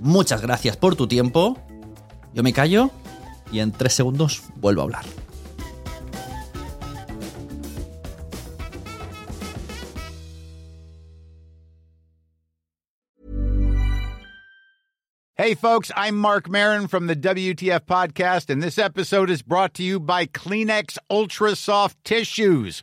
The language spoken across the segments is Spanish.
Muchas gracias por tu tiempo. Yo me callo y en tres segundos vuelvo a hablar. Hey, folks, I'm Mark Marin from the WTF Podcast, and this episode is brought to you by Kleenex Ultra Soft Tissues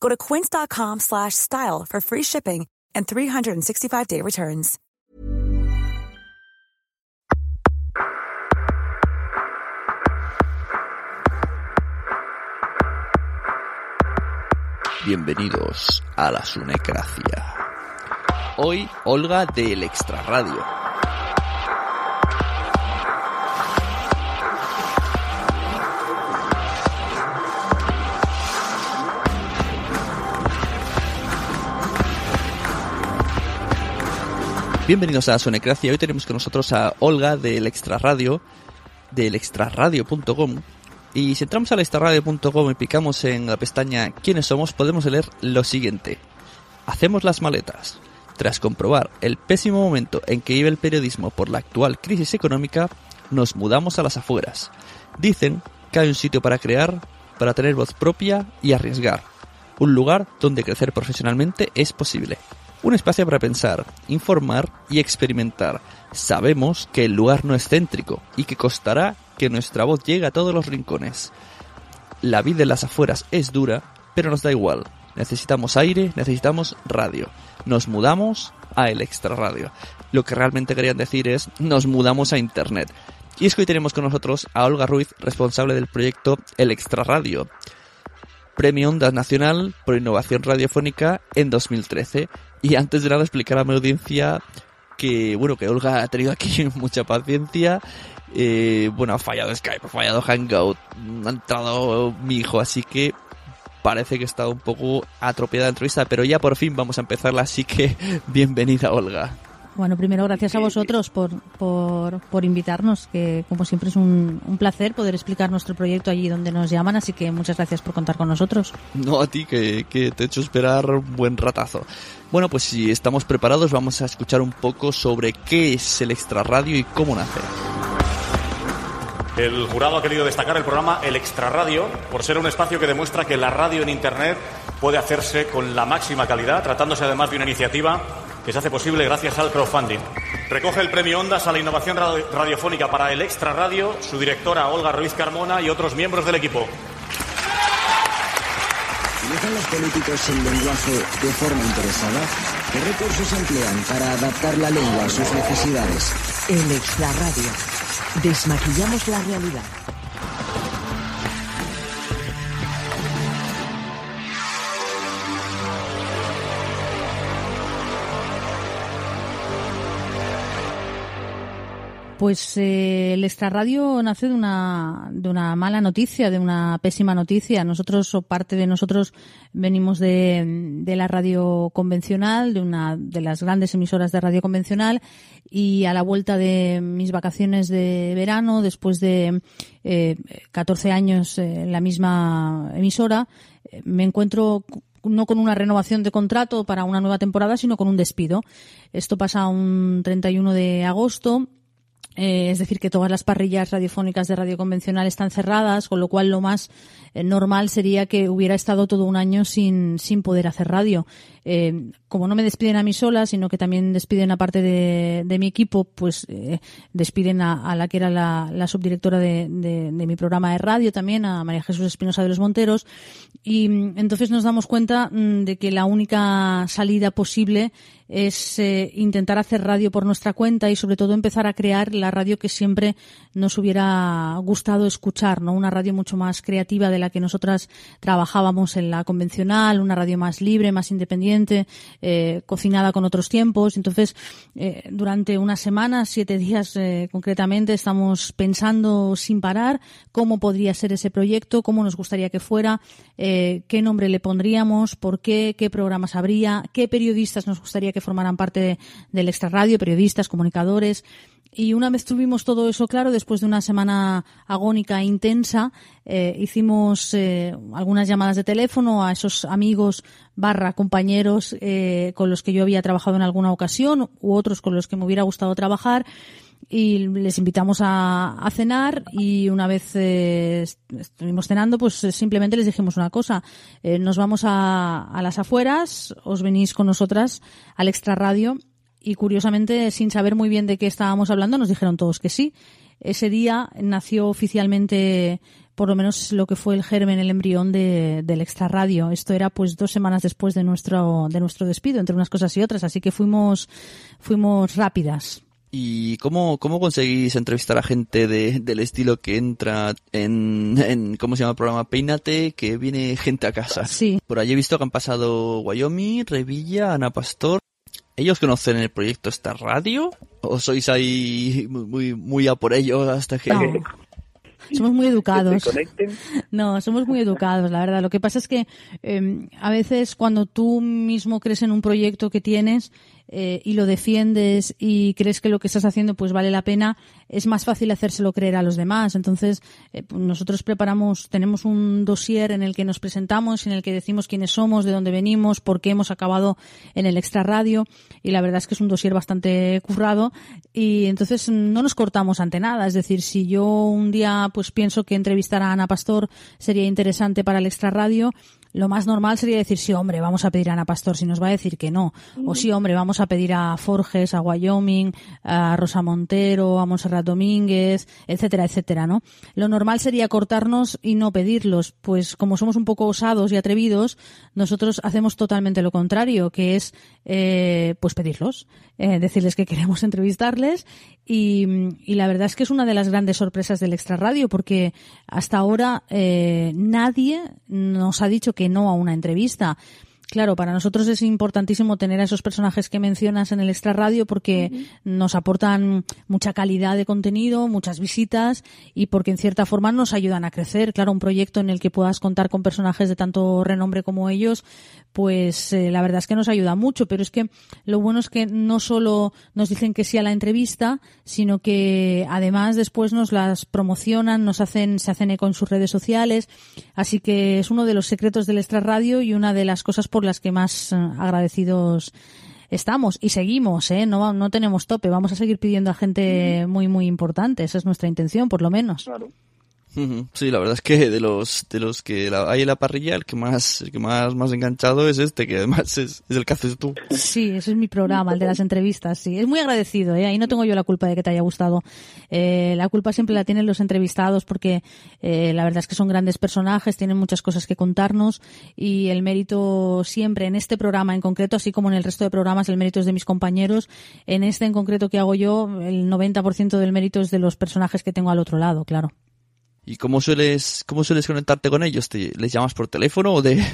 Go to quince.com slash style for free shipping and 365-day returns. Bienvenidos a la Sunecracia. Hoy, Olga del Extra Bienvenidos a Sonecracia. Hoy tenemos con nosotros a Olga del Extra Radio, del extraradio.com. Y si entramos al extraradio.com y picamos en la pestaña ¿Quiénes somos? podemos leer lo siguiente. Hacemos las maletas. Tras comprobar el pésimo momento en que vive el periodismo por la actual crisis económica, nos mudamos a las afueras. Dicen que hay un sitio para crear, para tener voz propia y arriesgar. Un lugar donde crecer profesionalmente es posible. Un espacio para pensar, informar y experimentar. Sabemos que el lugar no es céntrico y que costará que nuestra voz llegue a todos los rincones. La vida en las afueras es dura, pero nos da igual. Necesitamos aire, necesitamos radio. Nos mudamos a el extra radio. Lo que realmente querían decir es nos mudamos a internet. Y es que hoy tenemos con nosotros a Olga Ruiz, responsable del proyecto El Extra Radio. Premio Ondas Nacional por Innovación Radiofónica en 2013 y antes de nada explicar a mi audiencia que, bueno, que Olga ha tenido aquí mucha paciencia. Eh, bueno, ha fallado Skype, ha fallado Hangout, ha entrado mi hijo, así que parece que está un poco atropellada la entrevista, pero ya por fin vamos a empezarla, así que bienvenida Olga. Bueno, primero gracias a vosotros por, por, por invitarnos, que como siempre es un, un, placer poder explicar nuestro proyecto allí donde nos llaman, así que muchas gracias por contar con nosotros. No a ti, que, que te he hecho esperar un buen ratazo. Bueno, pues si estamos preparados vamos a escuchar un poco sobre qué es el Extra Radio y cómo nace. El jurado ha querido destacar el programa El Extra Radio por ser un espacio que demuestra que la radio en Internet puede hacerse con la máxima calidad, tratándose además de una iniciativa que se hace posible gracias al crowdfunding. Recoge el premio Ondas a la innovación radiofónica para el Extra Radio, su directora Olga Ruiz Carmona y otros miembros del equipo. ¿Utilizan los políticos el lenguaje de forma interesada? ¿Qué recursos emplean para adaptar la lengua a sus necesidades? El Extra Radio. Desmaquillamos la realidad. Pues eh, el extrarradio nace de una, de una mala noticia, de una pésima noticia. Nosotros, o parte de nosotros, venimos de, de la radio convencional, de una de las grandes emisoras de radio convencional, y a la vuelta de mis vacaciones de verano, después de eh, 14 años en la misma emisora, eh, me encuentro no con una renovación de contrato para una nueva temporada, sino con un despido. Esto pasa un 31 de agosto eh, es decir, que todas las parrillas radiofónicas de radio convencional están cerradas, con lo cual lo más eh, normal sería que hubiera estado todo un año sin, sin poder hacer radio. Eh, como no me despiden a mí sola, sino que también despiden a parte de, mi equipo, pues despiden a, la que era la, subdirectora de, mi programa de radio también, a María Jesús Espinosa de los Monteros. Y mm, entonces nos damos cuenta mm, de que la única salida posible es intentar hacer radio por nuestra cuenta y sobre todo empezar a crear la radio que siempre nos hubiera gustado escuchar, ¿no? Una radio mucho más creativa de la que nosotras trabajábamos en la convencional, una radio más libre, más independiente, eh, cocinada con otros tiempos. Entonces, eh, durante unas semanas, siete días concretamente, estamos pensando sin parar cómo podría ser ese proyecto, cómo nos gustaría que fuera, qué nombre le pondríamos, por qué, qué programas habría, qué periodistas nos gustaría que formarán parte del extrarradio, periodistas, comunicadores. Y una vez tuvimos todo eso claro, después de una semana agónica e intensa, eh, hicimos eh, algunas llamadas de teléfono a esos amigos barra compañeros eh, con los que yo había trabajado en alguna ocasión u otros con los que me hubiera gustado trabajar y les invitamos a, cenar y una vez eh, estuvimos cenando pues eh, simplemente les dijimos una cosa eh, nos vamos a, a las afueras os venís con nosotras al extra radio y curiosamente sin saber muy bien de qué estábamos hablando nos dijeron todos que sí ese día nació oficialmente por lo menos lo que fue el germen, el embrión de, del extra radio. Esto era pues dos semanas después de nuestro, de nuestro despido, entre unas cosas y otras, así que fuimos, fuimos rápidas. ¿Y cómo, cómo conseguís entrevistar a gente de, del estilo que entra en, en, ¿cómo se llama el programa? Peínate, que viene gente a casa. Sí. Por allí he visto que han pasado Wyoming, Revilla, Ana Pastor. ¿Ellos conocen el proyecto esta radio? ¿O sois ahí muy, muy a por ellos hasta que... No. Somos muy educados. No, somos muy educados, la verdad. Lo que pasa es que eh, a veces cuando tú mismo crees en un proyecto que tienes, eh, y lo defiendes y crees que lo que estás haciendo pues vale la pena, es más fácil hacérselo creer a los demás. Entonces, eh, pues, nosotros preparamos, tenemos un dossier en el que nos presentamos, en el que decimos quiénes somos, de dónde venimos, por qué hemos acabado en el extra radio y la verdad es que es un dossier bastante currado y entonces no nos cortamos ante nada. Es decir, si yo un día pues pienso que entrevistar a Ana Pastor sería interesante para el extra radio, lo más normal sería decir, sí, hombre, vamos a pedir a Ana Pastor, si nos va a decir que no. O sí, hombre, vamos a pedir a Forges, a Wyoming, a Rosa Montero, a Monserrat Domínguez, etcétera, etcétera, ¿no? Lo normal sería cortarnos y no pedirlos. Pues como somos un poco osados y atrevidos, nosotros hacemos totalmente lo contrario, que es, eh, pues pedirlos, eh, decirles que queremos entrevistarles y, y, la verdad es que es una de las grandes sorpresas del Extra Radio porque hasta ahora eh, nadie nos ha dicho que no a una entrevista. Claro, para nosotros es importantísimo tener a esos personajes que mencionas en el extra radio porque uh -huh. nos aportan mucha calidad de contenido, muchas visitas y porque en cierta forma nos ayudan a crecer. Claro, un proyecto en el que puedas contar con personajes de tanto renombre como ellos, pues eh, la verdad es que nos ayuda mucho, pero es que lo bueno es que no solo nos dicen que sí a la entrevista, sino que además después nos las promocionan, nos hacen, se hacen eco en sus redes sociales, así que es uno de los secretos del extra radio y una de las cosas por las que más agradecidos estamos y seguimos, ¿eh? No, no tenemos tope, vamos a seguir pidiendo a gente muy, muy importante, esa es nuestra intención, por lo menos. Claro. Sí, la verdad es que de los de los que hay en la parrilla, el que más el que más más enganchado es este, que además es, es el que haces tú. Sí, ese es mi programa, el de las entrevistas, sí. Es muy agradecido, ¿eh? ahí no tengo yo la culpa de que te haya gustado. Eh, la culpa siempre la tienen los entrevistados porque eh, la verdad es que son grandes personajes, tienen muchas cosas que contarnos y el mérito siempre en este programa en concreto, así como en el resto de programas, el mérito es de mis compañeros. En este en concreto que hago yo, el 90% del mérito es de los personajes que tengo al otro lado, claro. ¿Y cómo sueles, cómo sueles conectarte con ellos? ¿Te, ¿Les llamas por teléfono o de,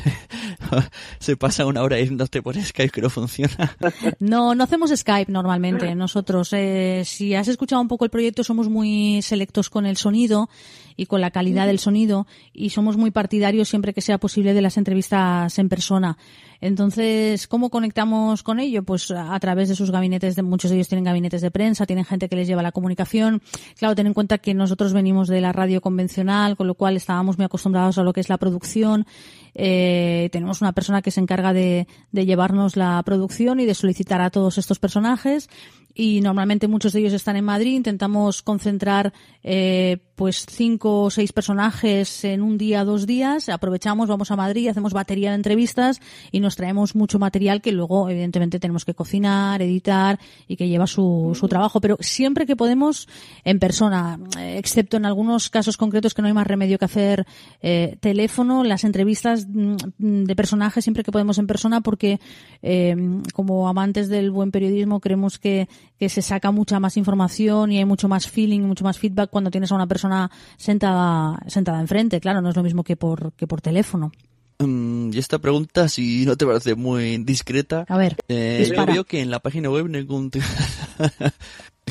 se pasa una hora yéndote por Skype que no funciona. No, no hacemos Skype normalmente nosotros. Eh, si has escuchado un poco el proyecto, somos muy selectos con el sonido y con la calidad del sonido y somos muy partidarios siempre que sea posible de las entrevistas en persona. Entonces, ¿cómo conectamos con ello? Pues a través de sus gabinetes, de muchos de ellos tienen gabinetes de prensa, tienen gente que les lleva la comunicación. Claro, ten en cuenta que nosotros venimos de la radio convencional, con lo cual estábamos muy acostumbrados a lo que es la producción. Eh, tenemos una persona que se encarga de, de llevarnos la producción y de solicitar a todos estos personajes y normalmente muchos de ellos están en Madrid. Intentamos concentrar eh, pues cinco o seis personajes en un día, dos días. Aprovechamos, vamos a Madrid, hacemos batería de entrevistas y nos traemos mucho material que luego evidentemente tenemos que cocinar, editar y que lleva su, su trabajo. Pero siempre que podemos en persona, excepto en algunos casos concretos que no hay más remedio que hacer eh, teléfono, las entrevistas mm, de personajes siempre que podemos en persona porque eh, como amantes del buen periodismo creemos que que se saca mucha más información y hay mucho más feeling, mucho más feedback cuando tienes a una persona sentada, sentada enfrente. Claro, no es lo mismo que por, que por teléfono. Mm, y esta pregunta, si no te parece muy discreta, A ver, eh, yo veo que en la página web ningún ti-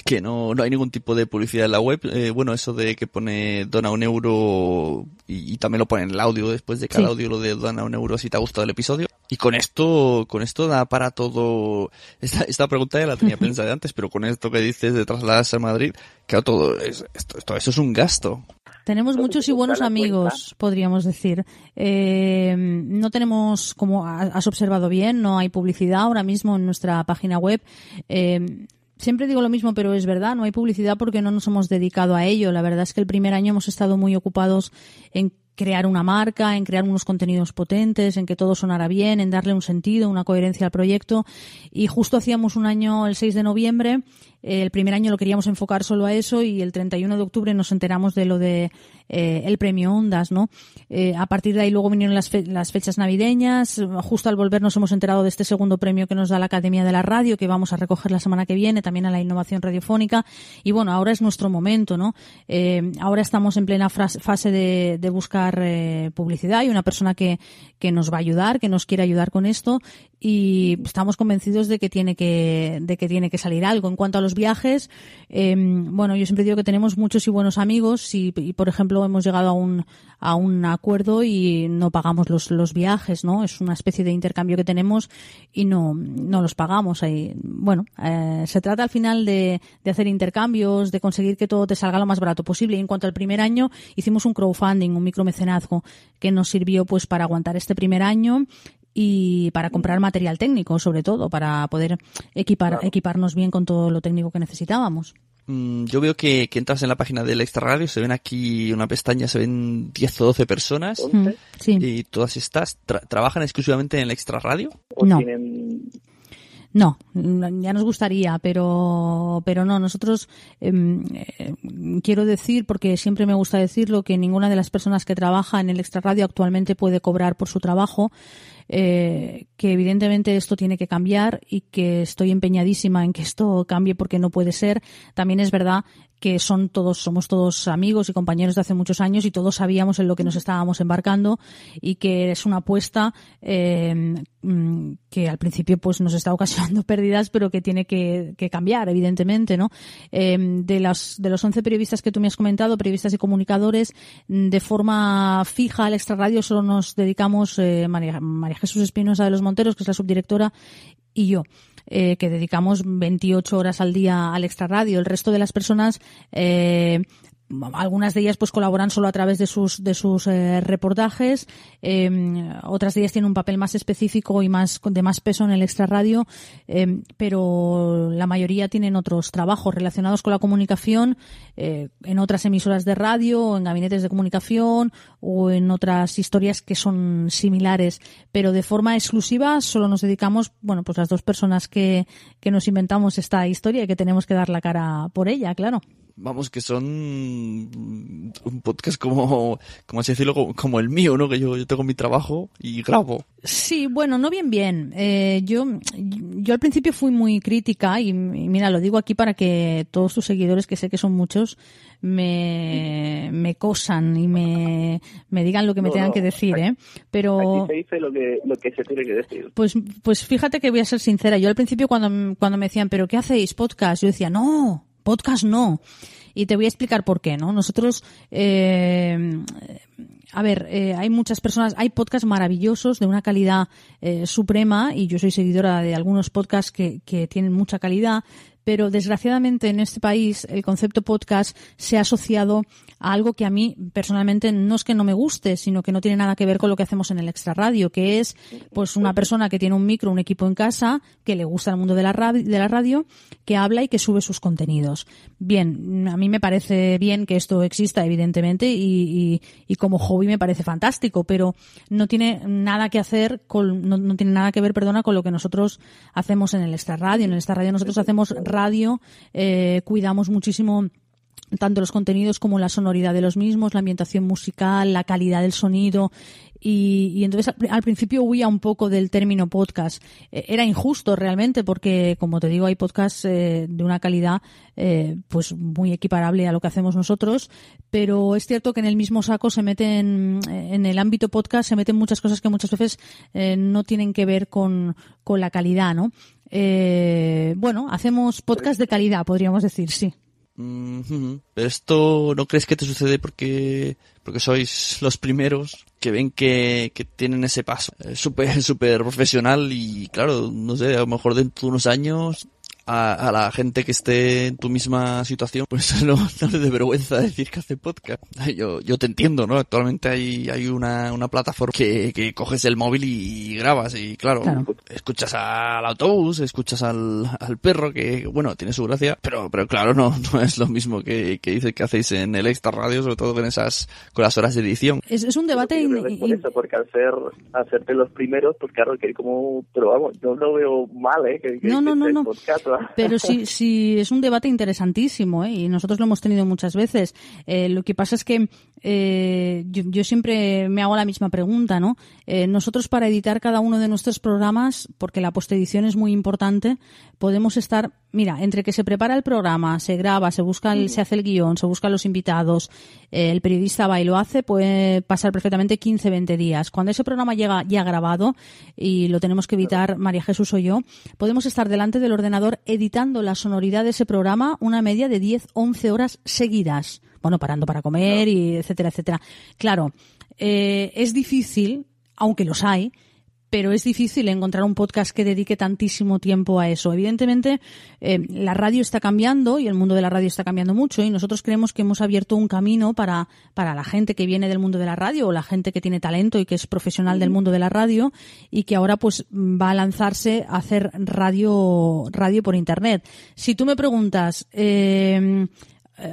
que no, no hay ningún tipo de publicidad en la web. Eh, bueno, eso de que pone dona un euro y, y también lo pone en el audio después de cada Sí. audio lo de dona un euro si te ha gustado el episodio. Y con esto, con esto da para todo. Esta, esta pregunta ya la tenía pensada de antes, pero con esto que dices de trasladarse a Madrid, claro, todo es, esto, esto, eso es un gasto. Tenemos muchos y buenos amigos, podríamos decir. Eh, no tenemos, como ha- has observado bien, no hay publicidad ahora mismo en nuestra página web. Eh, siempre digo lo mismo, pero es verdad, no hay publicidad porque no nos hemos dedicado a ello. La verdad es que el primer año hemos estado muy ocupados en crear una marca, en crear unos contenidos potentes, en que todo sonara bien, en darle un sentido, una coherencia al proyecto. Y justo hacíamos un año, el 6 de noviembre, el primer año lo queríamos enfocar solo a eso y el 31 de octubre nos enteramos de lo de eh, el premio Ondas, ¿no? Eh, a partir de ahí luego vinieron las, las fechas navideñas. Justo al volver nos hemos enterado de este segundo premio que nos da la Academia de la Radio, que vamos a recoger la semana que viene, también a la innovación radiofónica. Y bueno, ahora es nuestro momento, ¿no? Eh, ahora estamos en plena fase de, de buscar publicidad y una persona que, que nos va a ayudar, que nos quiere ayudar con esto y estamos convencidos de que tiene que, de que tiene que salir algo. En cuanto a los viajes, eh, bueno, yo siempre digo que tenemos muchos y buenos amigos y, y, por ejemplo, hemos llegado a un, a un acuerdo y no pagamos los, los viajes, ¿no? Es una especie de intercambio que tenemos y no, no los pagamos. Ahí, bueno, eh, se trata al final de, de hacer intercambios, de conseguir que todo te salga lo más barato posible. Y en cuanto al primer año, hicimos un crowdfunding, un micromecenazgo, que nos sirvió pues para aguantar este primer año y para comprar material técnico, sobre todo, para poder equipar, equiparnos bien con todo lo técnico que necesitábamos. Mm, Yo veo que, que entras en la página del Extra Radio, se ven aquí una pestaña, se ven 10 o 12 personas Mm, Sí. y todas estas tra- trabajan exclusivamente en el Extra Radio. o No. tienen No, mm, ya nos gustaría, pero, pero no. Nosotros em, eh, quiero decir, porque siempre me gusta decirlo, que ninguna de las personas que trabaja en el Extra Radio actualmente puede cobrar por su trabajo. Eh, que evidentemente esto tiene que cambiar y que estoy empeñadísima en que esto cambie porque no puede ser. También es verdad que son todos, somos todos amigos y compañeros de hace muchos años y todos sabíamos en lo que nos estábamos embarcando y que es una apuesta eh, mm, que al principio pues nos está ocasionando pérdidas, pero que tiene que, que cambiar, evidentemente, ¿no? Eh, de los de los 11 periodistas que tú me has comentado, periodistas y comunicadores, mm, de forma fija al extrarradio solo nos dedicamos eh, María, María Jesús Espinosa de los Monteros, que es la subdirectora, y yo, eh, que dedicamos 28 horas al día al extrarradio. El resto de las personas, eh, algunas de ellas pues colaboran solo a través de sus de sus eh, reportajes. Eh, otras de ellas tienen un papel más específico y más de más peso en el extrarradio eh, pero la mayoría tienen otros trabajos relacionados con la comunicación eh, en otras emisoras de radio o en gabinetes de comunicación o en otras historias que son similares. Pero de forma exclusiva solo nos dedicamos bueno pues las dos personas que, que nos inventamos esta historia y que tenemos que dar la cara por ella claro Vamos, que son un podcast como, como así decirlo, como, como el mío, ¿no? Que yo, yo tengo mi trabajo y grabo. Sí, bueno, no bien bien. Eh, yo, yo al principio fui muy crítica y, y mira, lo digo aquí para que todos tus seguidores, que sé que son muchos, me, me cosan y me, me digan lo que me No, tengan no, que decir, ¿eh? Pero... Aquí se dice lo que, lo que se tiene que decir. Pues, pues fíjate que voy a ser sincera. Yo al principio cuando, cuando me decían, ¿pero qué hacéis? Podcast. Yo decía, no, podcast no. Y te voy a explicar por qué, ¿no? Nosotros, eh, a ver, eh, hay muchas personas, hay podcasts maravillosos de una calidad eh, suprema y yo soy seguidora de algunos podcasts que, que tienen mucha calidad, pero desgraciadamente en este país el concepto podcast se ha asociado algo que a mí personalmente no es que no me guste, sino que no tiene nada que ver con lo que hacemos en el extra radio, que es pues una persona que tiene un micro, un equipo en casa, que le gusta el mundo de la radio, de la radio, que habla y que sube sus contenidos. Bien, a mí me parece bien que esto exista, evidentemente, y, y, y como hobby me parece fantástico, pero no tiene nada que hacer con, no, no tiene nada que ver, perdona, con lo que nosotros hacemos en el extra radio. En el extra radio nosotros hacemos radio, eh, cuidamos muchísimo tanto los contenidos como la sonoridad de los mismos, la ambientación musical, la calidad del sonido. Y, y entonces al, al, principio huía un poco del término podcast. Eh, era injusto realmente porque, como te digo, hay podcasts eh, de una calidad eh, pues muy equiparable a lo que hacemos nosotros, pero es cierto que en el mismo saco se meten, en el ámbito podcast se meten muchas cosas que muchas veces eh, no tienen que ver con, con la calidad, ¿no? Eh, bueno, hacemos podcast de calidad, podríamos decir, sí. Pero esto no crees que te sucede porque porque sois los primeros que ven que, que tienen ese paso. Eh, súper super profesional y claro, no sé, a lo mejor dentro de unos años a, a, la gente que esté en tu misma situación, pues no, no le dé vergüenza decir que hace podcast. Yo, yo te entiendo, ¿no? Actualmente hay, hay una, una plataforma que, que coges el móvil y grabas y claro, Claro. escuchas al autobús, escuchas al, al perro que, bueno, tiene su gracia, pero, pero claro, no, no es lo mismo que, que dice que hacéis en el extra radio, sobre todo con esas, con las horas de edición. Es, es un debate... Yo creo que es por eso, porque al ser, al ser de los primeros, pues claro, que como, pero vamos, yo no veo mal, ¿eh? Que, que- No, no, que no, no. podcast, Pero sí, sí, es un debate interesantísimo, ¿eh? y nosotros lo hemos tenido muchas veces. Eh, lo que pasa es que eh, yo, yo siempre me hago la misma pregunta, ¿no? Eh, nosotros para editar cada uno de nuestros programas, porque la postedición es muy importante, podemos estar, mira, entre que se prepara el programa, se graba, se busca, el- se hace el guion, se buscan los invitados, eh, el periodista va y lo hace, puede pasar perfectamente 15, 20 días. Cuando ese programa llega ya grabado y lo tenemos que editar María Jesús o yo, podemos estar delante del ordenador editando la sonoridad de ese programa una media de 10, 11 horas seguidas. Bueno, parando para comer y etcétera, etcétera. Claro, eh, es difícil, aunque los hay, pero es difícil encontrar un podcast que dedique tantísimo tiempo a eso. Evidentemente, eh, la radio está cambiando y el mundo de la radio está cambiando mucho y nosotros creemos que hemos abierto un camino para, para la gente que viene del mundo de la radio o la gente que tiene talento y que es profesional del mundo de la radio y que ahora pues va a lanzarse a hacer radio, radio por internet. Si tú me preguntas, eh,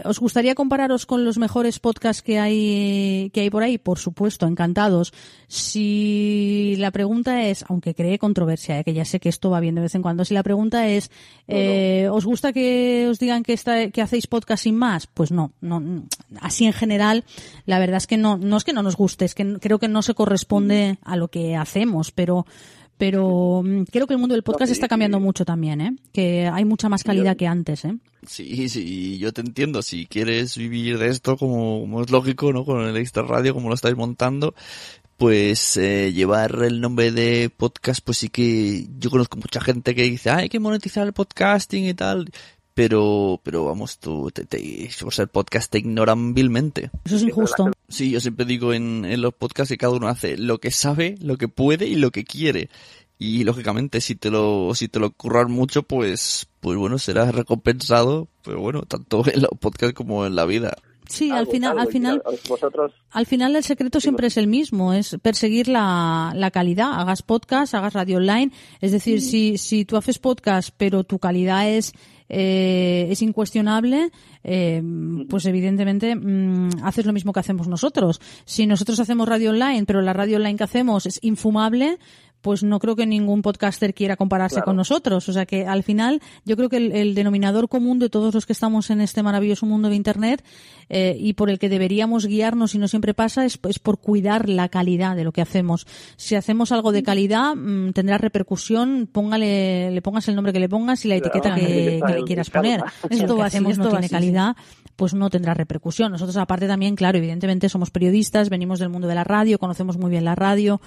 ¿Os gustaría compararos con los mejores podcasts que hay, que hay por ahí? Por supuesto, encantados. Si la pregunta es, aunque cree controversia, eh, que ya sé que esto va bien de vez en cuando, si la pregunta es, eh, ¿os gusta que os digan que, está, que hacéis podcast sin más? Pues no, no, así en general, la verdad es que no, no es que no nos guste, es que creo que no se corresponde a lo que hacemos, pero pero mm, creo que el mundo del podcast sí, está cambiando sí. mucho también, ¿eh? Que hay mucha más calidad que antes, ¿eh? Sí, sí, yo te entiendo. Si quieres vivir de esto, como, como es lógico, ¿no? Con el extra radio, como lo estáis montando, pues eh, llevar el nombre de podcast, pues sí que yo conozco mucha gente que dice, "Ah, hay que monetizar el podcasting y tal. Pero, pero vamos, tú, te, te, por ser podcast te ignoran vilmente. Eso es injusto. Sí, yo siempre digo en, en los podcasts que cada uno hace lo que sabe, lo que puede y lo que quiere. Y lógicamente si te lo, si te lo curran mucho, pues, pues bueno, serás recompensado, pero bueno, tanto en los podcasts como en la vida. Sí, al final, al final, Vosotros, al final el secreto siempre es el mismo, es perseguir la, la calidad. Hagas podcast, hagas radio online. Es decir, si, si tú haces podcast, pero tu calidad es, eh, es incuestionable, eh, pues evidentemente mm, haces lo mismo que hacemos nosotros. Si nosotros hacemos radio online, pero la radio online que hacemos es infumable, pues no creo que ningún podcaster quiera compararse con nosotros. O sea que al final yo creo que el, denominador común de todos los que estamos en este maravilloso mundo de Internet eh, y por el que deberíamos guiarnos y no siempre pasa es, por cuidar la calidad de lo que hacemos. Si hacemos algo de calidad mm, tendrá repercusión, póngale, le pongas el nombre que le pongas y la etiqueta que, le quieras poner. Esto va hacemos no tiene calidad, pues no tendrá repercusión. Nosotros aparte también, claro, evidentemente somos periodistas, venimos del mundo de la radio, conocemos muy bien la radio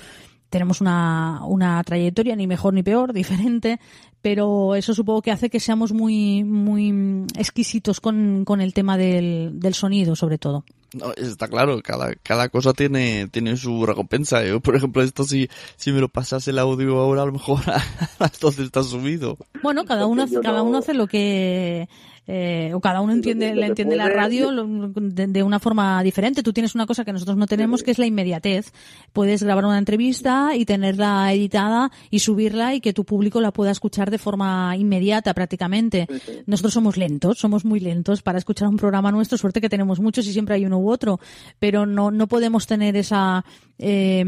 tenemos una, una trayectoria ni mejor ni peor, diferente, pero eso supongo que hace que seamos muy, muy exquisitos con, con el tema del, del sonido, sobre todo. No, está claro, cada, cada cosa tiene, tiene su recompensa. Yo, por ejemplo, esto si, si me lo pasas el audio ahora, a lo mejor entonces está subido. Bueno, cada uno, cada uno hace lo que eh, o cada uno entiende, la entiende la radio de, una forma diferente. Tú tienes una cosa que nosotros no tenemos, que es la inmediatez. Puedes grabar una entrevista y tenerla editada y subirla y que tu público la pueda escuchar de forma inmediata prácticamente. Nosotros somos lentos, somos muy lentos para escuchar un programa nuestro. Suerte que tenemos muchos y siempre hay uno u otro, pero no, no podemos tener esa, eh,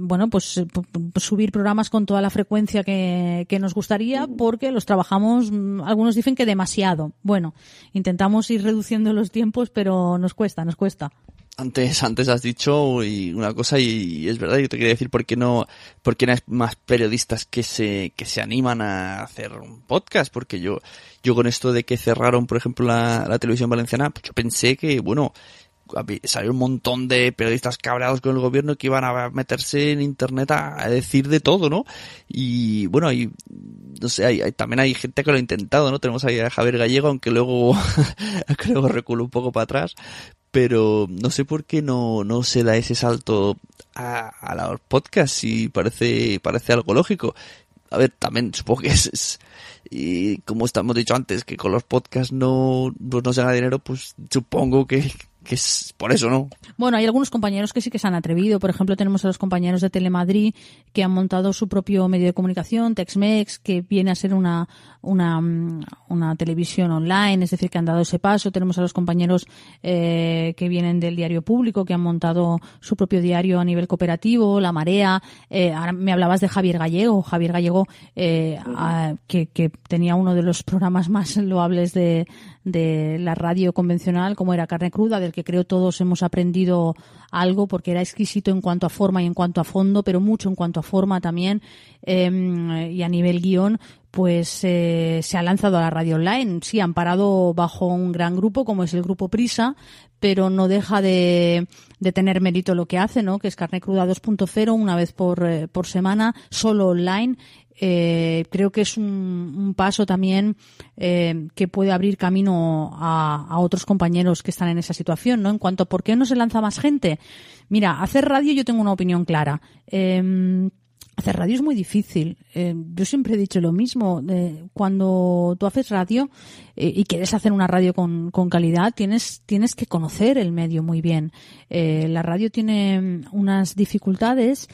bueno, pues subir programas con toda la frecuencia que, que nos gustaría porque los trabajamos, algunos dicen que demasiado. Bueno, intentamos ir reduciendo los tiempos, pero nos cuesta, nos cuesta. Antes, antes has dicho una cosa y es verdad, yo te quería decir por qué no, por qué no hay más periodistas que se, que se animan a hacer un podcast, porque yo, yo con esto de que cerraron, por ejemplo, la, la televisión valenciana, pues yo pensé que, bueno, salió un montón de periodistas cabreados con el gobierno que iban a meterse en internet a, decir de todo, ¿no? Y bueno, hay, no sé, hay, también hay gente que lo ha intentado, ¿no? Tenemos ahí a Javier Gallego, aunque luego, creo reculó un poco para atrás, pero no sé por qué no, no se da ese salto a, a los podcasts y parece, parece algo lógico. A ver, también supongo que es, y como estamos dicho antes, que con los podcasts no, pues no se gana dinero, pues supongo que, que es por eso, ¿no? Bueno, hay algunos compañeros que sí que se han atrevido. Por ejemplo, tenemos a los compañeros de Telemadrid que han montado su propio medio de comunicación, Texmex, que viene a ser una, una, mm, una televisión online, es decir, que han dado ese paso. Tenemos a los compañeros eh, que vienen del diario público, que han montado su propio diario a nivel cooperativo, La Marea. Eh, ahora me hablabas de Javier Gallego. Javier Gallego, eh, que, que tenía uno de los programas más loables de, de la radio convencional, como era Carne Cruda, del que creo todos hemos aprendido algo, porque era exquisito en cuanto a forma y en cuanto a fondo, pero mucho en cuanto a forma también, em, y a nivel guion, pues eh, se ha lanzado a la radio online. Sí, han parado bajo un gran grupo como es el grupo Prisa, pero no deja de, de tener mérito lo que hace, ¿no? Que es Carne Cruda 2.0, una vez por, eh, por semana, solo online, eh, creo que es un, paso también eh, que puede abrir camino a, a, otros compañeros que están en esa situación, ¿no? En cuanto a por qué no se lanza más gente. Mira, hacer radio yo tengo una opinión clara. Eh, hacer radio es muy difícil. Eh, yo siempre he dicho lo mismo. cuando tú haces radio eh, y quieres hacer una radio con, calidad, tienes, tienes que conocer el medio muy bien. Eh, la radio tiene mm, unas dificultades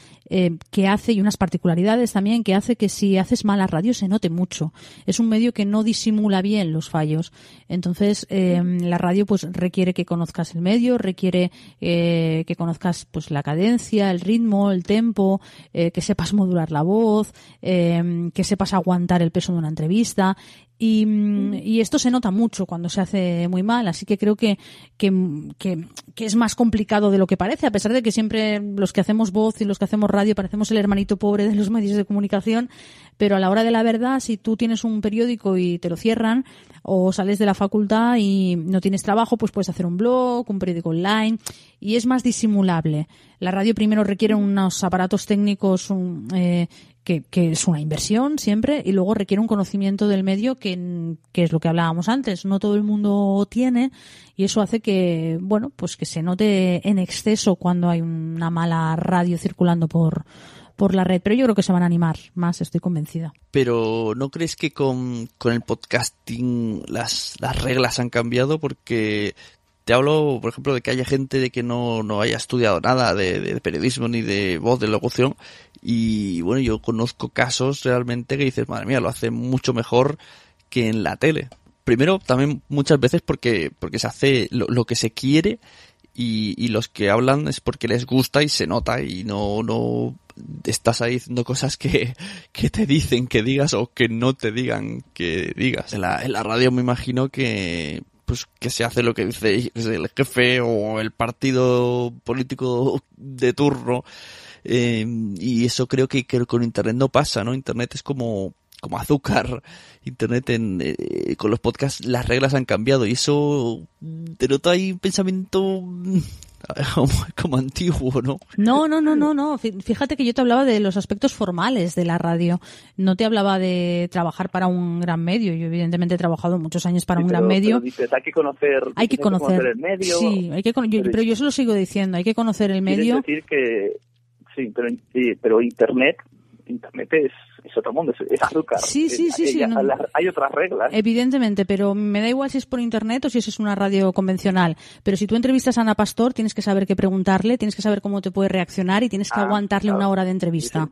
que hace y unas particularidades también que hace que si haces mala radio se note mucho. Es un medio que no disimula bien los fallos. Entonces, la radio pues requiere que conozcas el medio, requiere que conozcas pues la cadencia, el ritmo, el tempo, que sepas modular la voz, Em, que sepas aguantar el peso de una entrevista. Y, mm, y, esto se nota mucho cuando se hace muy mal, así que creo que, que, que, es más complicado de lo que parece, a pesar de que siempre los que hacemos voz y los que hacemos radio parecemos el hermanito pobre de los medios de comunicación, pero a la hora de la verdad, si tú tienes un periódico y te lo cierran, o sales de la facultad y no tienes trabajo, pues puedes hacer un blog, un periódico online, y es más disimulable. La radio primero requiere unos aparatos técnicos eh, que, es una inversión siempre y luego requiere un conocimiento del medio que, que, es lo que hablábamos antes. No todo el mundo tiene y eso hace que, bueno, pues que se note en exceso cuando hay una mala radio circulando por, por la red. Pero yo creo que se van a animar más, estoy convencida. Pero ¿no crees que con, con el podcasting las, las reglas han cambiado? Porque te hablo, por ejemplo, de que haya gente de que no, no haya estudiado nada de, de, periodismo ni de voz, de locución. Y bueno, yo conozco casos realmente que dices, madre mía, lo hace mucho mejor que en la tele. Primero, también muchas veces porque, porque se hace lo, lo que se quiere y, y, los que hablan es porque les gusta y se nota y no, no estás ahí diciendo cosas que, que te dicen que digas o que no te digan que digas. En la, en la radio me imagino que pues que se hace lo que dice el jefe o el partido político de turno eh, y eso creo que, que con internet no pasa no internet es como como azúcar. Internet en, eh, con los podcasts las reglas han cambiado y eso te nota ahí un pensamiento como, antiguo, ¿no? No, no, no, no, no. Fíjate que yo te hablaba de los aspectos formales de la radio. No te hablaba de trabajar para un gran medio. Yo evidentemente he trabajado muchos años para un gran medio. hay que conocer, hay que conocer, el medio. Sí, hay que, pero yo se lo sigo diciendo. Hay que conocer el medio. decir que sí, pero, pero Internet, Internet es es otro mundo, es, azúcar. Sí, sí, sí, sí Hay otras reglas. Evidentemente, pero me da igual si es por internet o si es una radio convencional. Pero si tú entrevistas a Ana Pastor, tienes que saber qué preguntarle, tienes que saber cómo te puede reaccionar y tienes que ah, aguantarle una hora de entrevista.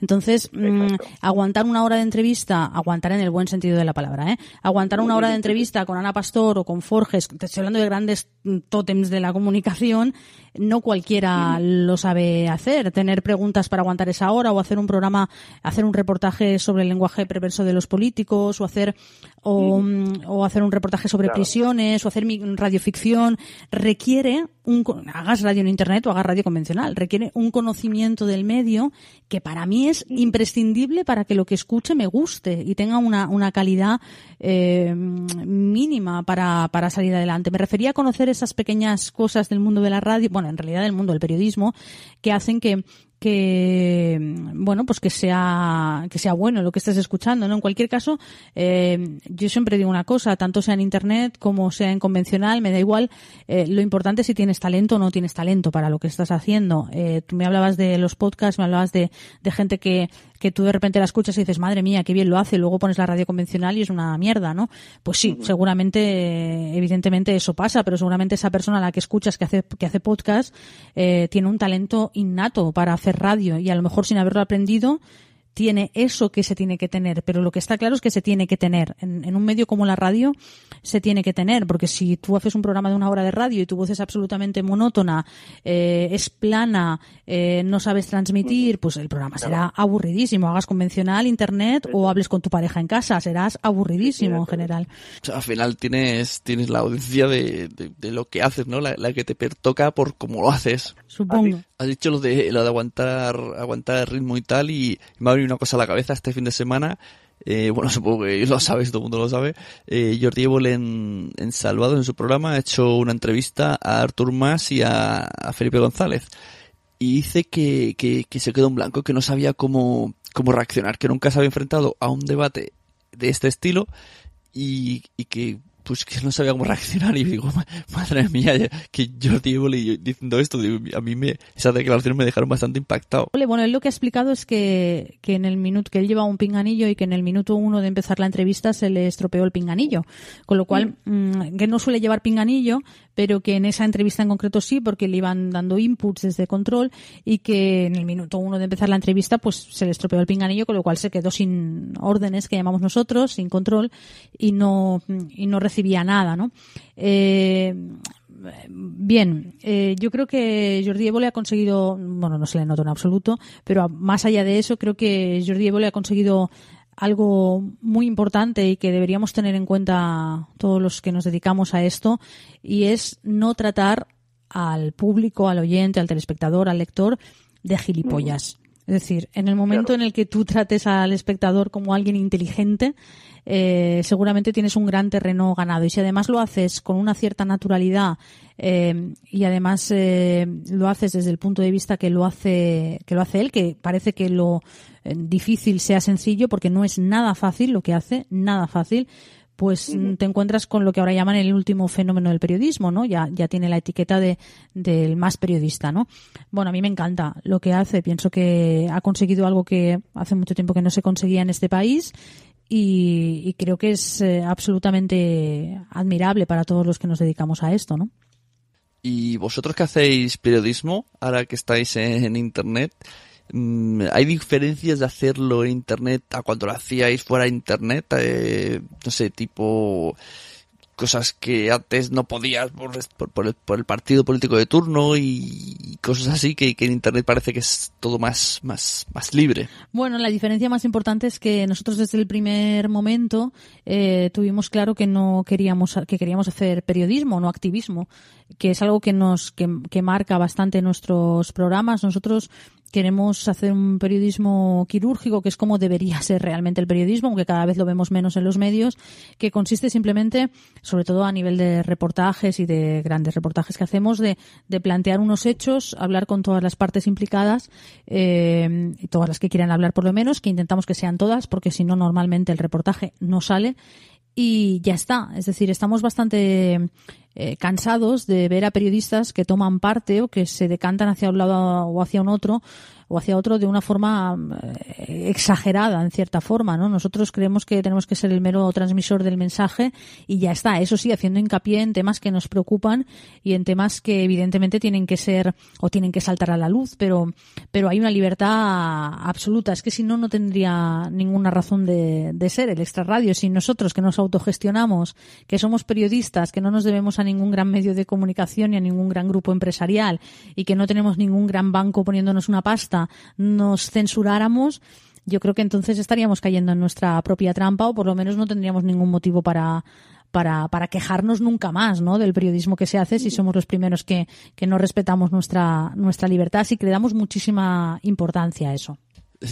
Entonces, mm, aguantar una hora de entrevista, aguantar en el buen sentido de la palabra, ¿eh? Aguantar una hora de entrevista con Ana Pastor o con Forges, te estoy hablando de grandes tótems de la comunicación, no cualquiera lo sabe hacer. Tener preguntas para aguantar esa hora o hacer un programa, hacer un reportaje sobre el lenguaje perverso de los políticos o hacer o, mm, hacer un reportaje sobre prisiones o hacer radioficción requiere un hagas radio en internet o hagas radio convencional. Requiere un conocimiento del medio que para mí es imprescindible para que lo que escuche me guste y tenga una, una calidad eh, mínima para, para salir adelante. Me refería a conocer esas pequeñas cosas del mundo de la radio, bueno, en realidad del mundo del periodismo, que hacen que, que bueno pues que sea que sea bueno lo que estés escuchando no en cualquier caso eh, yo siempre digo una cosa tanto sea en internet como sea en convencional me da igual eh, lo importante es si tienes talento o no tienes talento para lo que estás haciendo eh, tú me hablabas de los podcasts me hablabas de, de gente que que tú de repente la escuchas y dices, madre mía, qué bien lo hace, y luego pones la radio convencional y es una mierda, ¿no? Pues sí, seguramente, evidentemente eso pasa, pero seguramente esa persona a la que escuchas que hace, que hace podcast eh, tiene un talento innato para hacer radio y a lo mejor sin haberlo aprendido tiene eso que se tiene que tener, pero lo que está claro es que se tiene que tener. En, un medio como la radio se tiene que tener, porque si tú haces un programa de una hora de radio y tu voz es absolutamente monótona, eh, es plana, eh, no sabes transmitir, pues el programa será aburridísimo. Hagas convencional, internet o hables con tu pareja en casa, serás aburridísimo en general. al final tienes, tienes la audiencia de, lo que haces, ¿no? La, que te pertoca por cómo lo haces. Supongo. Has dicho lo de, lo de aguantar, aguantar el ritmo y tal y me ha una cosa a la cabeza este fin de semana. Eh, bueno, supongo que lo sabes, todo el mundo lo sabe. Eh, Jordi Évole en, en, Salvado, en su programa, ha hecho una entrevista a Artur Mas y a, Felipe González. Y dice que, que, que, se quedó en blanco, que no sabía cómo, cómo reaccionar, que nunca se había enfrentado a un debate de este estilo y, y que pues que no sabía cómo reaccionar y digo, madre mía, que yo digo diciendo esto, a mí me, esas declaraciones me dejaron bastante impactado. Bueno, él lo que ha explicado es que, que en el minuto, que él lleva un pinganillo y que en el minuto uno de empezar la entrevista se le estropeó el pinganillo, con lo cual, mm, que no suele llevar pinganillo, pero que en esa entrevista en concreto sí, porque le iban dando inputs desde control y que en el minuto uno de empezar la entrevista pues se le estropeó el pinganillo, con lo cual se quedó sin órdenes que llamamos nosotros, sin control y no, y no recibía nada, ¿no? Eh, bien, eh, yo creo que Jordi Évole ha conseguido, bueno, no se le nota en absoluto, pero más allá de eso, creo que Jordi Évole ha conseguido algo muy importante y que deberíamos tener en cuenta todos los que nos dedicamos a esto y es no tratar al público, al oyente, al telespectador, al lector de gilipollas. Es decir, en el momento en el que tú trates al espectador como alguien inteligente, eh, seguramente tienes un gran terreno ganado. Y si además lo haces con una cierta naturalidad eh, y además eh, lo haces desde el punto de vista que lo hace que lo hace él, que parece que lo difícil sea sencillo, porque no es nada fácil lo que hace, nada fácil pues te encuentras con lo que ahora llaman el último fenómeno del periodismo, ¿no? Ya, ya tiene la etiqueta de, del más periodista, ¿no? Bueno, a mí me encanta lo que hace. Pienso que ha conseguido algo que hace mucho tiempo que no se conseguía en este país y, creo que es eh, absolutamente admirable para todos los que nos dedicamos a esto, ¿no? Y vosotros que hacéis periodismo, ahora que estáis en Internet, Mm, ¿Hay diferencias de hacerlo en internet a cuando lo hacíais fuera de internet? Eh, no sé, tipo cosas que antes no podías por, por, el, por el, partido político de turno y cosas así que, en internet parece que es todo más, más, más libre. Bueno, la diferencia más importante es que nosotros desde el primer momento eh, tuvimos claro que no queríamos, que queríamos hacer periodismo, no activismo, que es algo que nos, que, que marca bastante nuestros programas. Nosotros queremos hacer un periodismo quirúrgico, que es como debería ser realmente el periodismo, aunque cada vez lo vemos menos en los medios, que consiste simplemente, sobre todo a nivel de reportajes y de grandes reportajes que hacemos, de, plantear unos hechos, hablar con todas las partes implicadas, eh, todas las que quieran hablar por lo menos, que intentamos que sean todas, porque si no, normalmente el reportaje no sale, y ya está. Es decir, estamos bastante eh, cansados de ver a periodistas que toman parte o que se decantan hacia un lado o hacia un otro o hacia otro de una forma eh, exagerada en cierta forma, ¿no? Nosotros creemos que tenemos que ser el mero transmisor del mensaje y ya está. Eso sí, haciendo hincapié en temas que nos preocupan y en temas que evidentemente tienen que ser o tienen que saltar a la luz, pero pero hay una libertad absoluta. Es que si no no tendría ninguna razón de, ser el extra radio. Si nosotros que nos autogestionamos, que somos periodistas, que no nos debemos a ningún gran medio de comunicación ni a ningún gran grupo empresarial y que no tenemos ningún gran banco poniéndonos una pasta nos censuráramos, yo creo que entonces estaríamos cayendo en nuestra propia trampa o por lo menos no tendríamos ningún motivo para, para, para quejarnos nunca más ¿no? del periodismo que se hace si somos los primeros que, que no respetamos nuestra, nuestra libertad, así que le damos muchísima importancia a eso.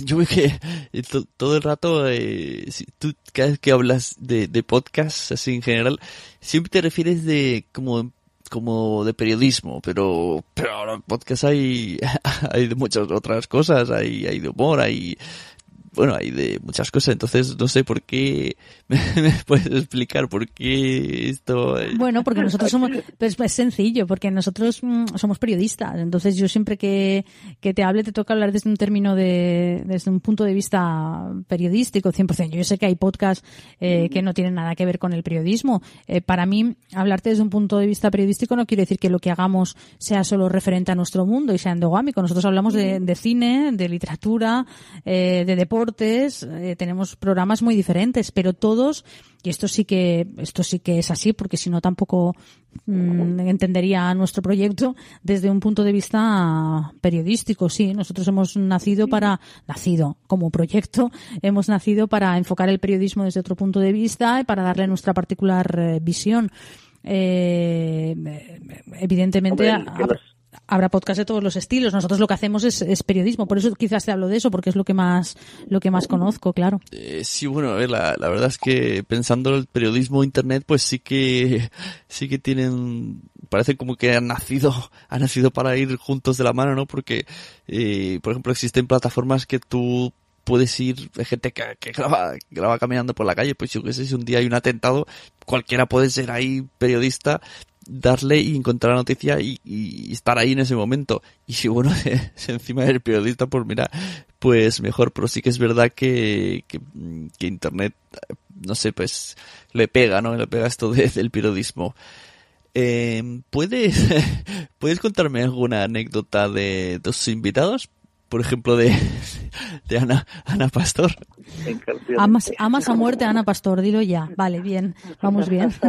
Yo veo que eh, todo el rato, eh, tú cada vez que hablas de, de podcasts así en general, siempre te refieres de como como de periodismo, pero, pero ahora en podcast hay, hay de muchas otras cosas, hay, hay de humor, hay, bueno, hay de muchas cosas, entonces no sé por qué, me, puedes explicar por qué esto... Bueno, porque nosotros somos, pues es sencillo, porque nosotros mm, somos periodistas, entonces yo siempre que, que te hable te toca hablar desde un término de, desde un punto de vista periodístico, 100%. Yo sé que hay podcasts eh, que no tienen nada que ver con el periodismo. Eh, para mí, hablarte desde un punto de vista periodístico no quiere decir que lo que hagamos sea solo referente a nuestro mundo y sea endogámico. Nosotros hablamos de, de cine, de literatura, eh, de deporte, eh, tenemos programas muy diferentes, pero todos, y esto sí que, esto sí que es así, porque si no tampoco mm, entendería nuestro proyecto desde un punto de vista periodístico. Sí, nosotros hemos nacido para, nacido como proyecto, hemos nacido para enfocar el periodismo desde otro punto de vista y para darle nuestra particular eh, visión. Eh, evidentemente, habrá podcast de todos los estilos. Nosotros lo que hacemos es, periodismo, por eso quizás te hablo de eso, porque es lo que más lo que más conozco, claro. Eh, sí, bueno, a ver, la, verdad es que pensando en el periodismo internet, pues sí que sí que tienen parece como que han nacido han nacido para ir juntos de la mano, ¿no? Porque eh, por ejemplo existen plataformas que tú puedes ir, hay gente que, que graba, graba caminando por la calle, pues yo qué sé, si un día hay un atentado, cualquiera puede ser ahí periodista darle y encontrar la noticia y, estar ahí en ese momento. Y si bueno, encima del periodista, pues mira, pues mejor, pero sí que es verdad que, que, Internet, no sé, pues le pega, ¿no? Le pega esto del periodismo. Eh, ¿puedes, ¿Puedes contarme alguna anécdota de tus invitados? Por ejemplo, de, de Ana, Ana Pastor. Amas, amas, a muerte a Ana Pastor, dilo ya. Vale, bien, vamos bien.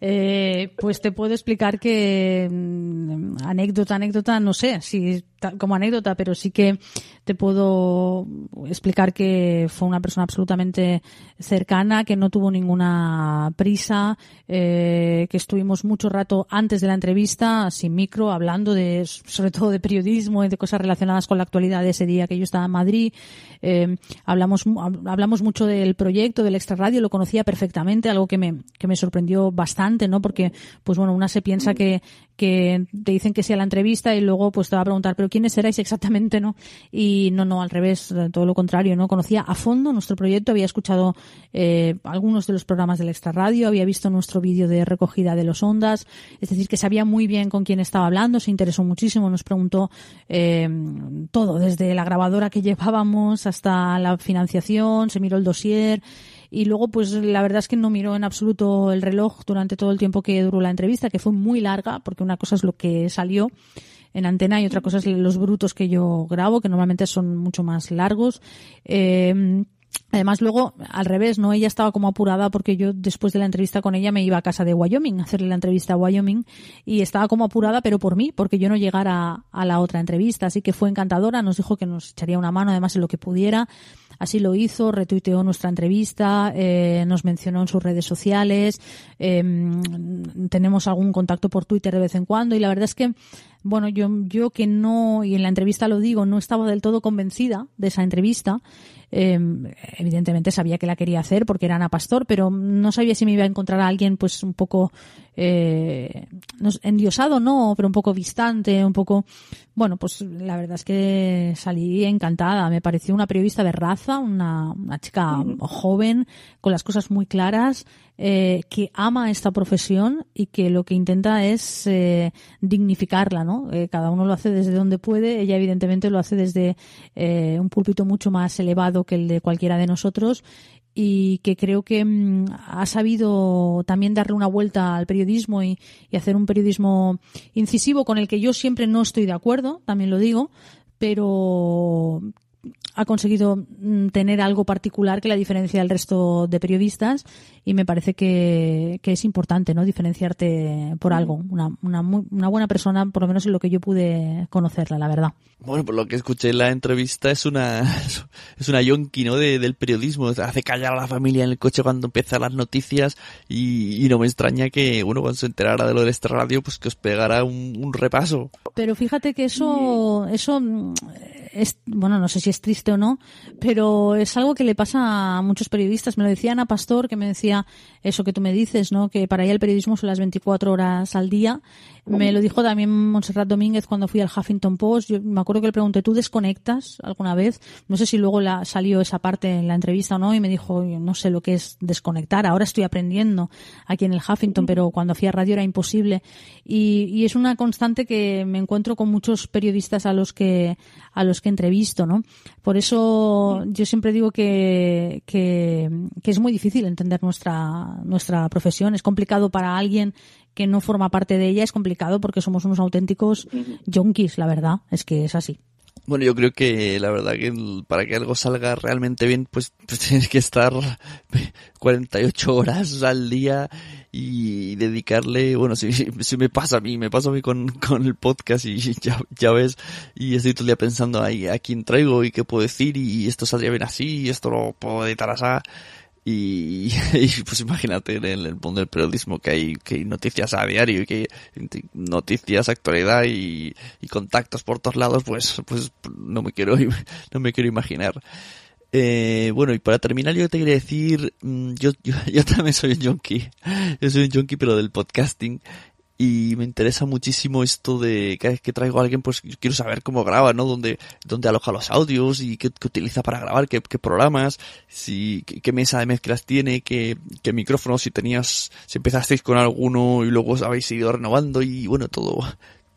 Eh, pues te puedo explicar que mm, anécdota, anécdota, no sé si como anécdota, pero sí que te puedo explicar que fue una persona absolutamente cercana, que no tuvo ninguna prisa, eh, que estuvimos mucho rato antes de la entrevista, sin micro, hablando de, sobre todo de periodismo y de cosas relacionadas con la actualidad de ese día que yo estaba en Madrid. Eh, hablamos, hablamos mucho del proyecto, del extra radio, lo conocía perfectamente, algo que me, que me sorprendió bastante, ¿no? Porque, pues bueno, una se piensa que, te dicen que sí a la entrevista y luego pues te va a preguntar, pero ¿quiénes erais exactamente, no? Y no, no, al revés, todo lo contrario, ¿no? Conocía a fondo nuestro proyecto, había escuchado eh, algunos de los programas del Extra Radio, había visto nuestro vídeo de recogida de los ondas, es decir, que sabía muy bien con quién estaba hablando, se interesó muchísimo, nos preguntó eh, todo, desde la grabadora que llevábamos hasta la financiación, se miró el dossier, y luego pues la verdad es que no miró en absoluto el reloj durante todo el tiempo que duró la entrevista, que fue muy larga, porque una cosa es lo que salió en antena y otra cosa los brutos que yo grabo, que normalmente son mucho más largos. Eh, Además, luego, al revés, ¿no? Ella estaba como apurada porque yo, después de la entrevista con ella, me iba a casa de Wyoming a hacerle la entrevista a Wyoming y estaba como apurada, pero por mí, porque yo no llegara a la otra entrevista. Así que fue encantadora, nos dijo que nos echaría una mano, además, en lo que pudiera. Así lo hizo, retuiteó nuestra entrevista, eh, nos mencionó en sus redes sociales, eh, tenemos algún contacto por Twitter de vez en cuando y la verdad es que bueno, yo, yo que no, y en la entrevista lo digo, no estaba del todo convencida de esa entrevista. Eh, evidentemente sabía que la quería hacer porque era Ana Pastor, pero no sabía si me iba a encontrar a alguien pues un poco eh, endiosado, no, pero un poco distante, un poco, bueno, pues la verdad es que salí encantada. Me pareció una periodista de raza, una, una chica joven, con las cosas muy claras, eh, que ama esta profesión y que lo que intenta es eh, dignificarla, ¿no? Eh, cada uno lo hace desde donde puede. Ella evidentemente lo hace desde eh, un púlpito mucho más elevado que el de cualquiera de nosotros y que creo que mm, ha sabido también darle una vuelta al periodismo y, y hacer un periodismo incisivo con el que yo siempre no estoy de acuerdo, también lo digo, pero ha conseguido mm, tener algo particular que la diferencia del resto de periodistas y me parece que, que es importante no diferenciarte por algo una, una, muy- una buena persona por lo menos en lo que yo pude conocerla la verdad Bueno, por lo que escuché en la entrevista es una es una yonki, ¿no? De, del periodismo. Hace callar a la familia en el coche cuando empiezan las noticias y, y no me extraña que, bueno, cuando se enterara de lo del este radio, pues que os pegara un, un repaso. Pero fíjate que eso, eso mm, es, bueno, no sé si es triste o no, pero es algo que le pasa a muchos periodistas. Me lo decía Ana Pastor, que me decía eso que tú me dices, ¿no? Que para ella el periodismo son las 24 horas al día. Me lo dijo también Montserrat Domínguez cuando fui al Huffington Post. Yo me acuerdo que le pregunté, ¿tú desconectas alguna vez? No sé si luego la, salió esa parte en la entrevista o no, y me dijo, no sé lo que es desconectar. Ahora estoy aprendiendo aquí en el Huffington, pero cuando fui a radio era imposible. Y, y es una constante que me encuentro con muchos periodistas a los que, a los que entrevisto, ¿no? Por eso yo siempre digo que, que, que es muy difícil entender nuestra, nuestra profesión. Es complicado para alguien que no forma parte de ella, es complicado porque somos unos auténticos yonkis, la verdad. Es que es así. Bueno, yo creo que la verdad que para que algo salga realmente bien, pues, pues tienes que estar 48 horas al día y dedicarle, bueno, si, si me pasa a mí, me pasa a mí con, con el podcast y ya, ya ves, y estoy todo el día pensando ahí a quién traigo y qué puedo decir y esto saldría bien así y esto lo puedo editar así. Y, pues imagínate en el mundo del periodismo que hay, que hay noticias a diario y que hay noticias, actualidad y, contactos por todos lados, pues, pues no me quiero, no me quiero imaginar. Eh, bueno, y para terminar yo te quería decir, mm, yo, yo, yo también soy un junkie. Yo soy un junkie pero del podcasting. Y me interesa muchísimo esto de cada vez que traigo a alguien, pues quiero saber cómo graba, ¿no? Dónde, dónde aloja los audios y qué, qué utiliza para grabar, qué, qué programas, si, qué, qué mesa de mezclas tiene, qué, qué micrófonos, si tenías, si empezasteis con alguno y luego os habéis ido renovando y bueno, todo,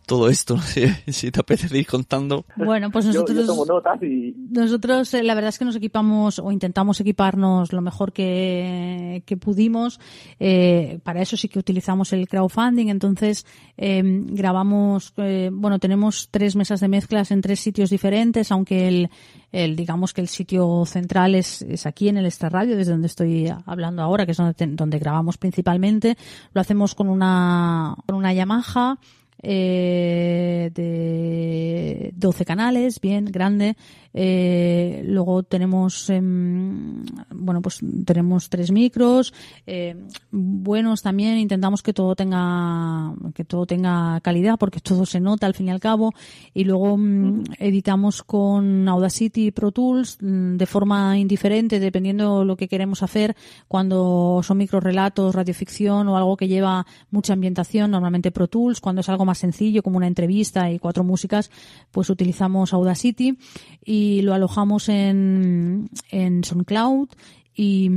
todo esto, no sé si te apetece ir contando. Bueno, pues nosotros... yo tomo notas y Nosotros, eh, la verdad es que nos equipamos o intentamos equiparnos lo mejor que, que pudimos. Eh, para eso sí que utilizamos el crowdfunding. Entonces, eh, grabamos, eh, bueno, tenemos tres mesas de mezclas en tres sitios diferentes, aunque el, el digamos que el sitio central es, es aquí en el Extra Radio, desde donde estoy hablando ahora, que es donde, donde grabamos principalmente. Lo hacemos con una, con una Yamaha eh, de 12 canales, bien grande. Eh, luego tenemos, em, bueno, pues tenemos tres micros, eh, buenos también. Intentamos que todo tenga, que todo tenga calidad, porque todo se nota al fin y al cabo. Y luego mm, editamos con Audacity Pro Tools mm, de forma indiferente, dependiendo lo que queremos hacer. Cuando son microrelatos, radioficción o algo que lleva mucha ambientación, normalmente Pro Tools. Cuando es algo más sencillo, como una entrevista y cuatro músicas, pues utilizamos Audacity y lo alojamos en, en SoundCloud y,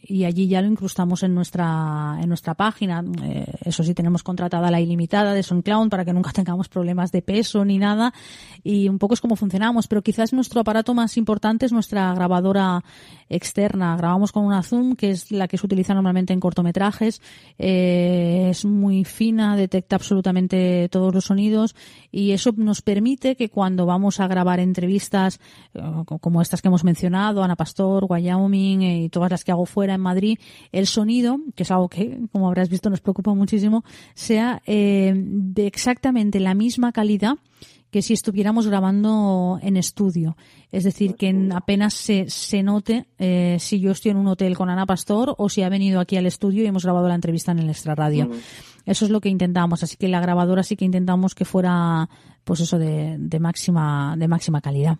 y, allí ya lo incrustamos en nuestra en nuestra página. Eh, eso sí, tenemos contratada la ilimitada de SoundCloud para que nunca tengamos problemas de peso ni nada. Y un poco es como funcionamos. Pero quizás nuestro aparato más importante es nuestra grabadora externa. Grabamos con una Zoom, que es la que se utiliza normalmente en cortometrajes. Eh, es muy fina, detecta absolutamente todos los sonidos y eso nos permite que cuando vamos a grabar entrevistas eh, como estas que hemos mencionado, Ana Pastor, Wyoming y todas las que hago fuera en Madrid, el sonido, que es algo que, como habrás visto, nos preocupa muchísimo, sea eh, de exactamente la misma calidad que si estuviéramos grabando en estudio. Es decir, que apenas se, se note eh, si yo estoy en un hotel con Ana Pastor o si ha venido aquí al estudio y hemos grabado la entrevista en el Extra Radio. Eso es lo que intentamos. Así que la grabadora sí que intentamos que fuera, pues eso, de, de máxima, de máxima calidad.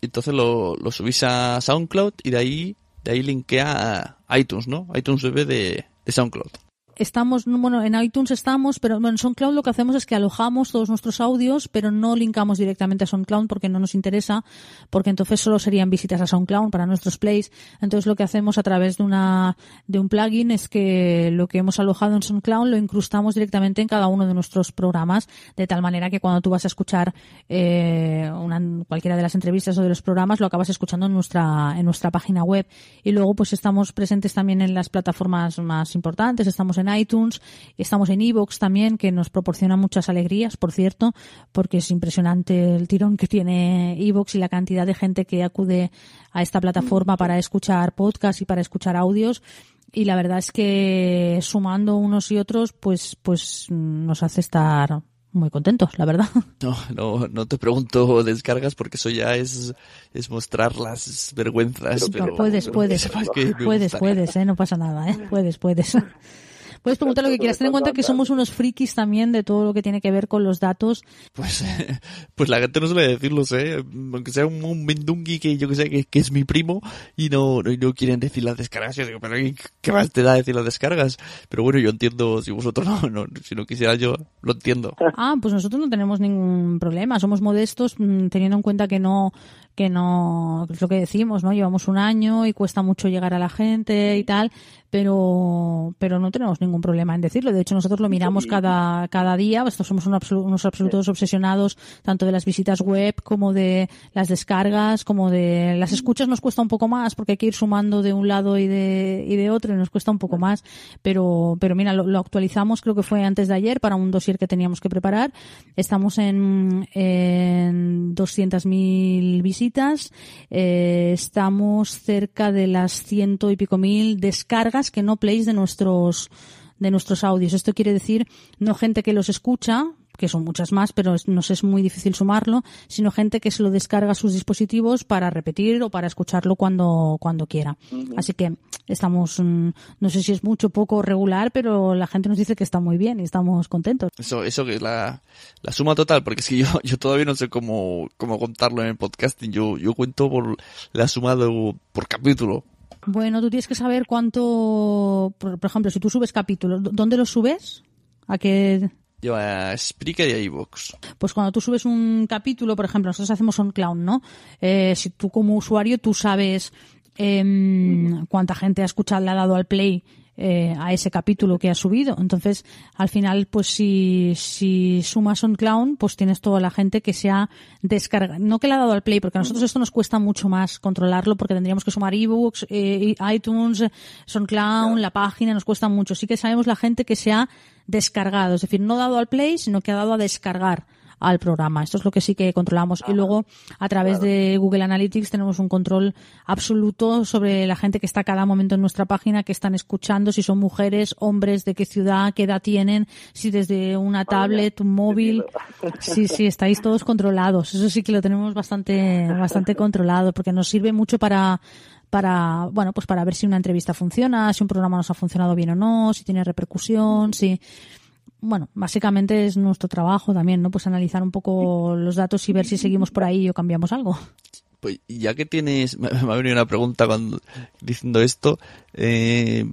Entonces lo, lo subís a SoundCloud y de ahí, de ahí linkea a iTunes, ¿no? iTunes bebé de, de SoundCloud estamos, bueno, en iTunes estamos, pero bueno, en SoundCloud lo que hacemos es que alojamos todos nuestros audios, pero no linkamos directamente a SoundCloud porque no nos interesa, porque entonces solo serían visitas a SoundCloud para nuestros plays. Entonces lo que hacemos a través de una, de un plugin es que lo que hemos alojado en SoundCloud lo incrustamos directamente en cada uno de nuestros programas, de tal manera que cuando tú vas a escuchar, eh, una, cualquiera de las entrevistas o de los programas, lo acabas escuchando en nuestra, en nuestra página web. Y luego pues estamos presentes también en las plataformas más importantes, estamos en en iTunes, estamos en Evox también, que nos proporciona muchas alegrías, por cierto, porque es impresionante el tirón que tiene Evox y la cantidad de gente que acude a esta plataforma para escuchar podcasts y para escuchar audios y la verdad es que sumando unos y otros pues pues nos hace estar muy contentos, la verdad. No, no, no te pregunto descargas porque eso ya es, es mostrar las vergüenzas. Pero, puedes, puedes, puedes, puedes, ¿eh? no pasa nada, ¿eh? puedes, puedes. Puedes preguntar lo que quieras. Ten en cuenta que somos unos frikis también de todo lo que tiene que ver con los datos. Pues, pues la gente no suele decirlo, ¿eh? Aunque sea un, un mendungui que yo que sé que, es mi primo y no, no, quieren decir las descargas. Yo digo, pero ¿qué más te da decir las descargas? Pero bueno, yo entiendo, si vosotros no, no, si no quisiera yo, lo entiendo. Ah, pues nosotros no tenemos ningún problema. Somos modestos mm, teniendo en cuenta que no, que no, es lo que decimos, ¿no? Llevamos un año y cuesta mucho llegar a la gente y tal, pero, pero no tenemos ningún problema en decirlo. De hecho, nosotros lo miramos cada, cada día. Estos somos unos absolutos obsesionados tanto de las visitas web como de las descargas, como de las escuchas nos cuesta un poco más porque hay que ir sumando de un lado y de, y de otro y nos cuesta un poco más. Pero, pero mira, lo, actualizamos, creo que fue antes de ayer para un dossier que teníamos que preparar. Estamos en, en 200.000 visitas eh, estamos cerca de las ciento y pico mil descargas que no plays de nuestros de nuestros audios. Esto quiere decir no gente que los escucha, que son muchas más, pero nos es muy difícil sumarlo, sino gente que se lo descarga a sus dispositivos para repetir o para escucharlo cuando, cuando quiera. Así que estamos, mm, no sé si es mucho, poco regular, pero la gente nos dice que está muy bien y estamos contentos. Eso, eso que es la, la suma total, porque es que yo, yo todavía no sé cómo, cómo contarlo en el podcasting. Yo, yo cuento por la suma de, por capítulo. Bueno, tú tienes que saber cuánto, por, por ejemplo, si tú subes capítulos, ¿dónde los subes? ¿A qué? Yo a Spreaker y a iVoox. Pues cuando tú subes un capítulo, por ejemplo, nosotros hacemos un clown, ¿no? Eh, si tú como usuario, tú sabes eh, cuánta gente ha escuchado, le ha dado al play eh, a ese capítulo que ha subido. Entonces, al final, pues si, si sumas un clown, pues tienes toda la gente que se ha descargado. No que le ha dado al play, porque a nosotros esto nos cuesta mucho más controlarlo, porque tendríamos que sumar ebooks, eh, iTunes, SoundCloud, la página, nos cuesta mucho. Sí que sabemos la gente que se ha descargado, es decir, no dado al play, sino que ha dado a descargar al programa. Esto es lo que sí que controlamos. y luego, a través de Google Analytics, tenemos un control absoluto sobre la gente que está a cada momento en nuestra página, que están escuchando, si son mujeres, hombres, de qué ciudad, qué edad tienen, si desde una tablet, un móvil. Sí, sí, estáis todos controlados. Eso sí que lo tenemos bastante, bastante controlado, porque nos sirve mucho para para, bueno, pues para ver si una entrevista funciona, si un programa nos ha funcionado bien o no, si tiene repercusión, si, bueno, básicamente es nuestro trabajo también, ¿no? Pues analizar un poco los datos y ver si seguimos por ahí o cambiamos algo. Pues ya que tienes, me, ha venido una pregunta cuando diciendo esto, eh,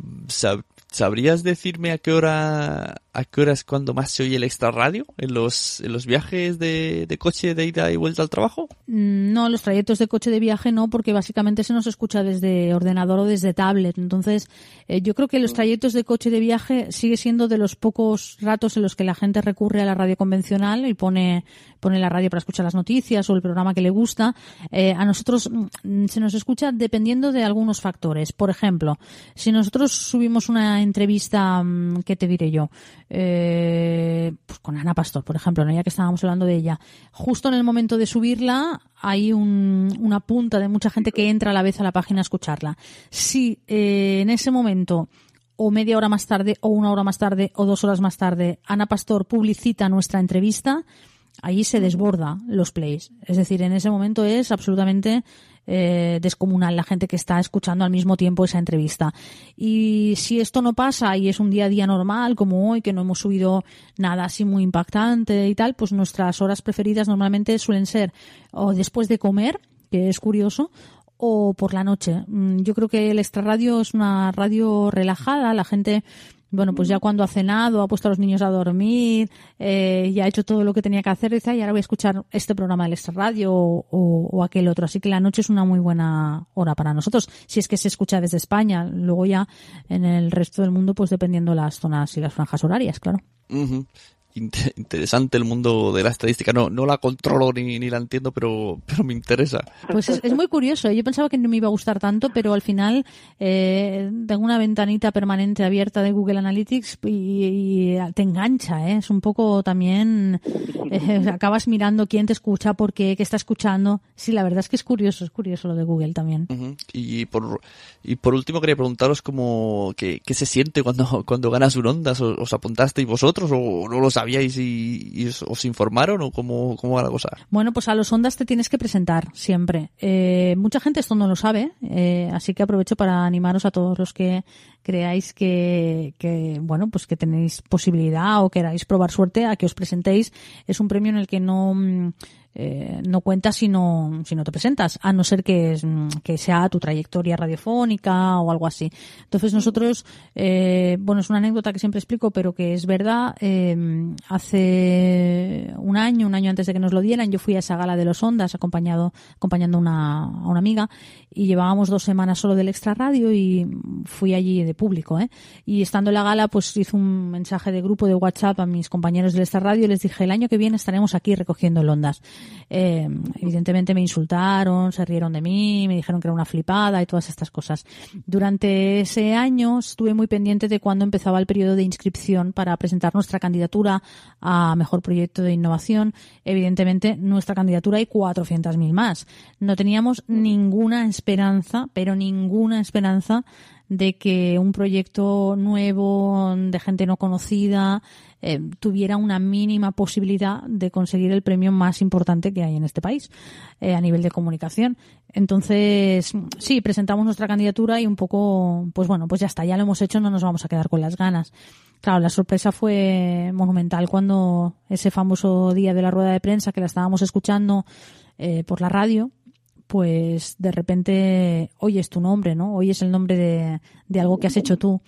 ¿sabrías decirme a qué hora a qué hora es cuando más se oye el extra radio? ¿En los, en los viajes de, de coche de ida y vuelta al trabajo? Mm, No, los trayectos de coche de viaje no, porque básicamente se nos escucha desde ordenador o desde tablet. Entonces, eh, yo creo que los trayectos de coche de viaje sigue siendo de los pocos ratos en los que la gente recurre a la radio convencional y pone, pone la radio para escuchar las noticias o el programa que le gusta. Eh, a nosotros mm, se nos escucha dependiendo de algunos factores. Por ejemplo, si nosotros subimos una entrevista, mm, ¿qué te diré yo? Eh, pues con Ana Pastor, por ejemplo, ¿no? ya que estábamos hablando de ella. Justo en el momento de subirla hay un- una punta de mucha gente que entra a la vez a la página a escucharla. Si eh, en ese momento o media hora más tarde o una hora más tarde o dos horas más tarde Ana Pastor publicita nuestra entrevista, ahí se desborda los plays. Es decir, en ese momento es absolutamente eh, descomunal la gente que está escuchando al mismo tiempo esa entrevista. Y si esto no pasa y es un día a día normal, como hoy, que no hemos subido nada así muy impactante y tal, pues nuestras horas preferidas normalmente suelen ser o después de comer, que es curioso, o por la noche. Mm, Yo creo que el extra radio es una radio relajada, la gente bueno, pues ya cuando ha cenado, ha puesto a los niños a dormir, eh, ya ha hecho todo lo que tenía que hacer, dice, "Ay, ahora voy a escuchar este programa del Extra Radio o, o- o aquel otro. Así que la noche es una muy buena hora para nosotros, si es que se escucha desde España. Luego ya en el resto del mundo, pues dependiendo las zonas y las franjas horarias, claro. Inte- interesante el mundo de la estadística. No, no la controlo ni, ni la entiendo, pero, pero me interesa. Pues es, es muy curioso. ¿eh? Yo pensaba que no me iba a gustar tanto, pero al final eh, tengo una ventanita permanente abierta de Google Analytics y, y te engancha. ¿eh? Es un poco también. eh, acabas mirando quién te escucha, por qué, qué está escuchando. Sí, la verdad es que es curioso, es curioso lo de Google también. Y por, y por último quería preguntaros cómo, qué, qué se siente cuando, cuando ganas un Ondas. ¿Os, os apuntasteis vosotros o no lo sabíais y, os informaron o cómo, cómo va la cosa? Bueno, pues a los ondas te tienes que presentar siempre. Eh, mucha gente esto no lo sabe, eh, así que aprovecho para animaros a todos los que creáis que, que, bueno, pues que tenéis posibilidad o queráis probar suerte a que os presentéis. Es un premio en el que no, mm, eh, no cuentas si no, si no te presentas, a no ser que, mm, que sea tu trayectoria radiofónica o algo así. Entonces nosotros, eh, bueno, es una anécdota que siempre explico, pero que es verdad. eh, hace un año, un año antes de que nos lo dieran, yo fui a esa gala de los Ondas acompañado, acompañando una, a una amiga y llevábamos dos semanas solo del extra radio y fui allí de público, ¿eh? Y estando en la gala, pues hice un mensaje de grupo de WhatsApp a mis compañeros del extra radio y les dije, el año que viene estaremos aquí recogiendo el Ondas. Eh, evidentemente me insultaron, se rieron de mí, me dijeron que era una flipada y todas estas cosas. Durante ese año estuve muy pendiente de cuándo empezaba el periodo de inscripción para presentar nuestra candidatura a mejor proyecto de innovación. Evidentemente, nuestra candidatura hay 400.000 más. No teníamos ninguna esperanza, pero ninguna esperanza de que un proyecto nuevo de gente no conocida eh, tuviera una mínima posibilidad de conseguir el premio más importante que hay en este país eh, a nivel de comunicación. Entonces, sí, presentamos nuestra candidatura y un poco, pues bueno, pues ya está, ya lo hemos hecho, no nos vamos a quedar con las ganas. Claro, la sorpresa fue monumental cuando ese famoso día de la rueda de prensa que la estábamos escuchando eh, por la radio, pues de repente oyes tu nombre, ¿no? Oyes el nombre de, de algo que has hecho tú.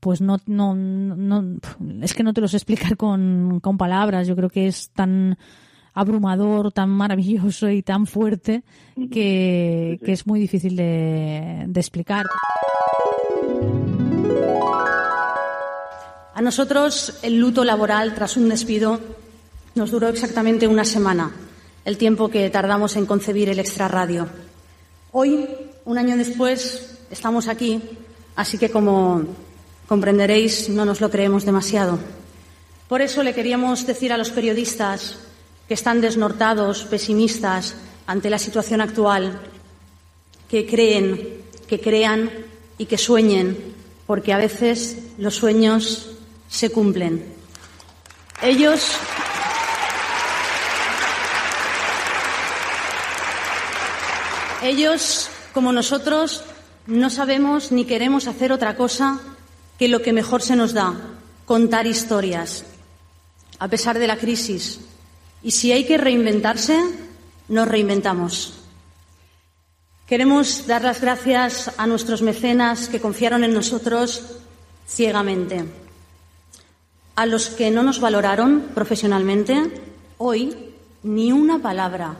Pues no, no, no, es que no te lo sé explicar con, con palabras. Yo creo que es tan abrumador, tan maravilloso y tan fuerte que, que es muy difícil de, de explicar. A nosotros el luto laboral tras un despido nos duró exactamente una semana, el tiempo que tardamos en concebir el extrarradio. Hoy, un año después, estamos aquí, así que como comprenderéis, no nos lo creemos demasiado. Por eso le queríamos decir a los periodistas que están desnortados, pesimistas ante la situación actual, que creen, que crean y que sueñen, porque a veces los sueños se cumplen. Ellos Ellos, como nosotros, no sabemos ni queremos hacer otra cosa que lo que mejor se nos da, contar historias, a pesar de la crisis. Y si hay que reinventarse, nos reinventamos. Queremos dar las gracias a nuestros mecenas que confiaron en nosotros ciegamente. A los que no nos valoraron profesionalmente, hoy ni una palabra.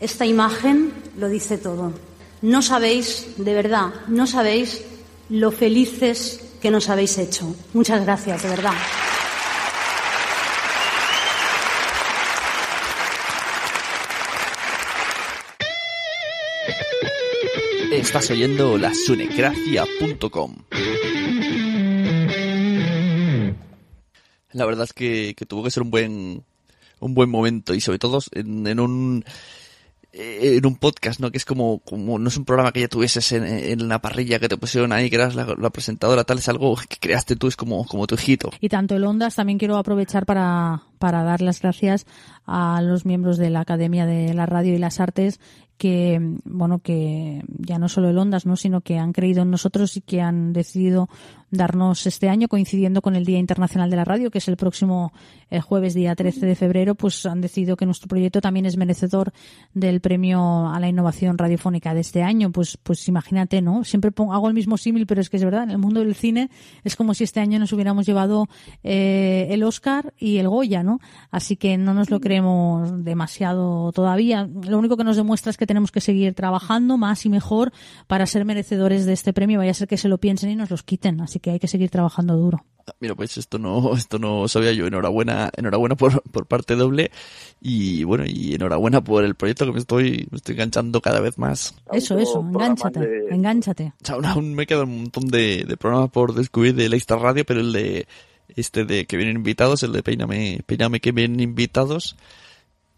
Esta imagen lo dice todo. No sabéis, de verdad, no sabéis lo felices que nos habéis hecho. Muchas gracias, de verdad. Estás oyendo la sunecracia.com. La verdad es que, tuvo que ser un buen un buen momento y sobre todo en, un en un podcast, ¿no? Que es como, como no es un programa que ya tuvieses en, en la parrilla que te pusieron ahí, que eras la, la, presentadora, tal, es algo que creaste tú, es como, como tu hijito. Y tanto el Ondas también quiero aprovechar para, para dar las gracias a los miembros de la Academia de la Radio y las Artes que, bueno, que ya no solo el Ondas, ¿no? Sino que han creído en nosotros y que han decidido darnos este año, coincidiendo con el Día Internacional de la Radio, que es el próximo el jueves, día 13 de febrero, pues han decidido que nuestro proyecto también es merecedor del premio a la innovación radiofónica de este año. Pues, pues imagínate, ¿no? Siempre pongo, hago el mismo símil, pero es que es verdad, en el mundo del cine es como si este año nos hubiéramos llevado eh, el Oscar y el Goya, ¿no? Así que no nos lo creemos demasiado todavía. Lo único que nos demuestra es que tenemos que seguir trabajando más y mejor para ser merecedores de este premio. Vaya a ser que se lo piensen y nos los quiten. Así que hay que seguir trabajando duro. Mira, pues esto no, esto no sabía yo. Enhorabuena, enhorabuena por, por parte doble. Y bueno, y enhorabuena por el proyecto que me estoy, me estoy enganchando cada vez más. Eso, eso, engánchate, de... engánchate. O sea, aún, aún, me quedan un montón de, de programas por descubrir de la Extra Radio, pero el de, este de que vienen invitados, el de Peíname, Peíname que vienen invitados,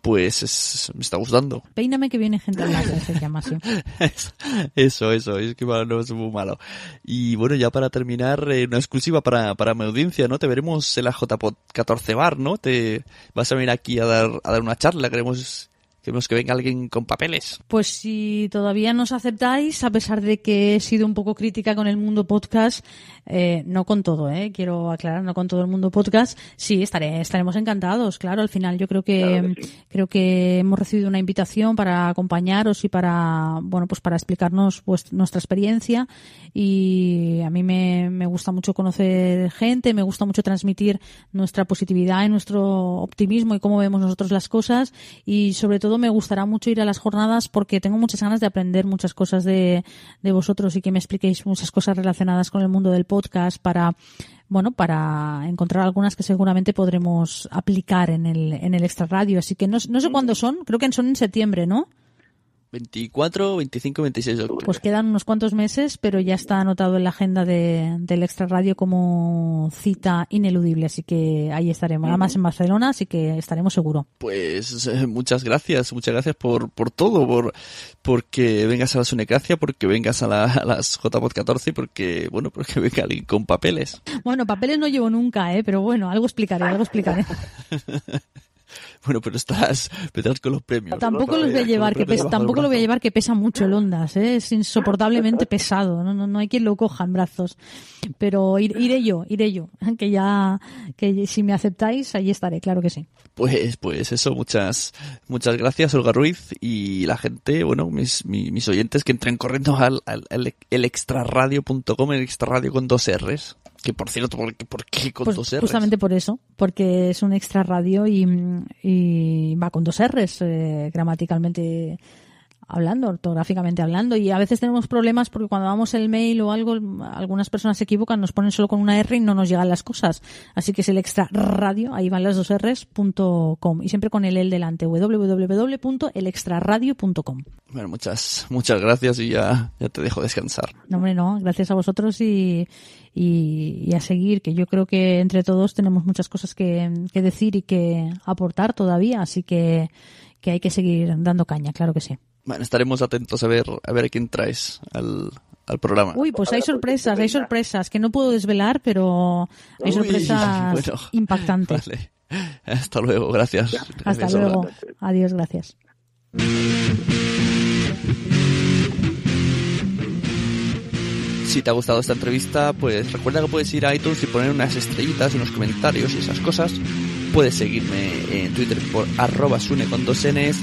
pues es, me está gustando. Peíname que viene gente al lado, se llama así. eso, eso, es que no es muy malo. Y bueno, ya para terminar, eh, una exclusiva para, para mi audiencia, ¿no? Te veremos en la JPod 14 Bar, ¿no? Te vas a venir aquí a dar, a dar una charla, queremos Queremos que venga alguien con papeles. Pues si todavía nos aceptáis, a pesar de que he sido un poco crítica con el mundo podcast, eh, no con todo, eh, quiero aclarar, no con todo el mundo podcast, sí, estaré, estaremos encantados, claro, al final yo creo que, Claro que sí. creo que hemos recibido una invitación para acompañaros y para, bueno, pues para explicarnos pues, nuestra experiencia y a mí me, me gusta mucho conocer gente, me gusta mucho transmitir nuestra positividad y nuestro optimismo y cómo vemos nosotros las cosas y sobre todo me gustará mucho ir a las jornadas porque tengo muchas ganas de aprender muchas cosas de, de vosotros y que me expliquéis muchas cosas relacionadas con el mundo del podcast para bueno, para encontrar algunas que seguramente podremos aplicar en el, en el extra radio. Así que no, no sé cuándo son, creo que son en septiembre, ¿no? 24, 25, 26 de octubre. Pues quedan unos cuantos meses, pero ya está anotado en la agenda de, del extra radio como cita ineludible. Así que ahí estaremos. Además en Barcelona, así que estaremos seguro. Pues eh, muchas gracias, muchas gracias por, por todo, por porque vengas a la Sunecracia, porque vengas a, la, a las JPod 14 y porque, bueno, porque venga alguien con papeles. Bueno, papeles no llevo nunca, ¿eh? pero bueno, algo explicaré, algo explicaré. Bueno, pero estás, estás con los premios. Tampoco los voy a llevar, que pesa, tampoco lo voy a llevar que pesa mucho el Ondas, ¿eh? es insoportablemente pesado, no, no, no hay quien lo coja en brazos. Pero ir- iré yo, iré yo, que ya, que si me aceptáis, ahí estaré, claro que sí. Pues, pues eso, muchas, muchas gracias, Olga Ruiz, y la gente, bueno, mis, mi- mis oyentes que entren corriendo al, al, al el extraradio.com, el extraradio con dos R's. Que por cierto, ¿por qué, por qué con Pues dos R's? justamente por eso, porque es un extra radio y, y va con dos R's, eh, gramaticalmente hablando, ortográficamente hablando, y a veces tenemos problemas porque cuando damos el mail o algo, algunas personas se equivocan, nos ponen solo con una R y no nos llegan las cosas. Así que es el extra radio, ahí van las dos R's, punto com, y siempre con el el delante, www.elextraradio.com. Bueno, muchas, muchas gracias y ya, ya te dejo descansar. No, hombre, no, gracias a vosotros y, y, y a seguir, que yo creo que entre todos tenemos muchas cosas que, que decir y que aportar todavía, así que, que hay que seguir dando caña, claro que sí. Bueno, estaremos atentos a ver, a ver a quién traes al, al programa. Uy, pues hay sorpresas, hay sorpresas que no puedo desvelar, pero hay Uy, sorpresas bueno. impactantes. Vale. Hasta luego, gracias. Hasta Gracias, luego. Adiós, gracias. Si te ha gustado esta entrevista, pues recuerda que puedes ir a iTunes y poner unas estrellitas, unos comentarios y esas cosas. Puedes seguirme en Twitter por arroba sune con dos Ns.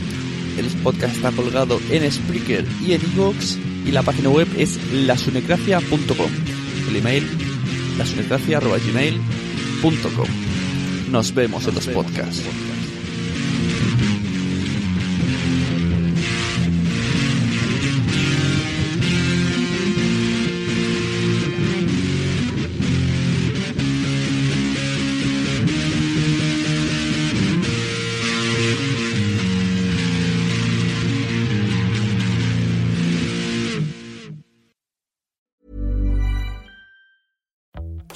El podcast está colgado en Spreaker y en Evox. Y la página web es lasunecracia.com. El email lasunecracia.gmail.com Nos vemos en los podcasts.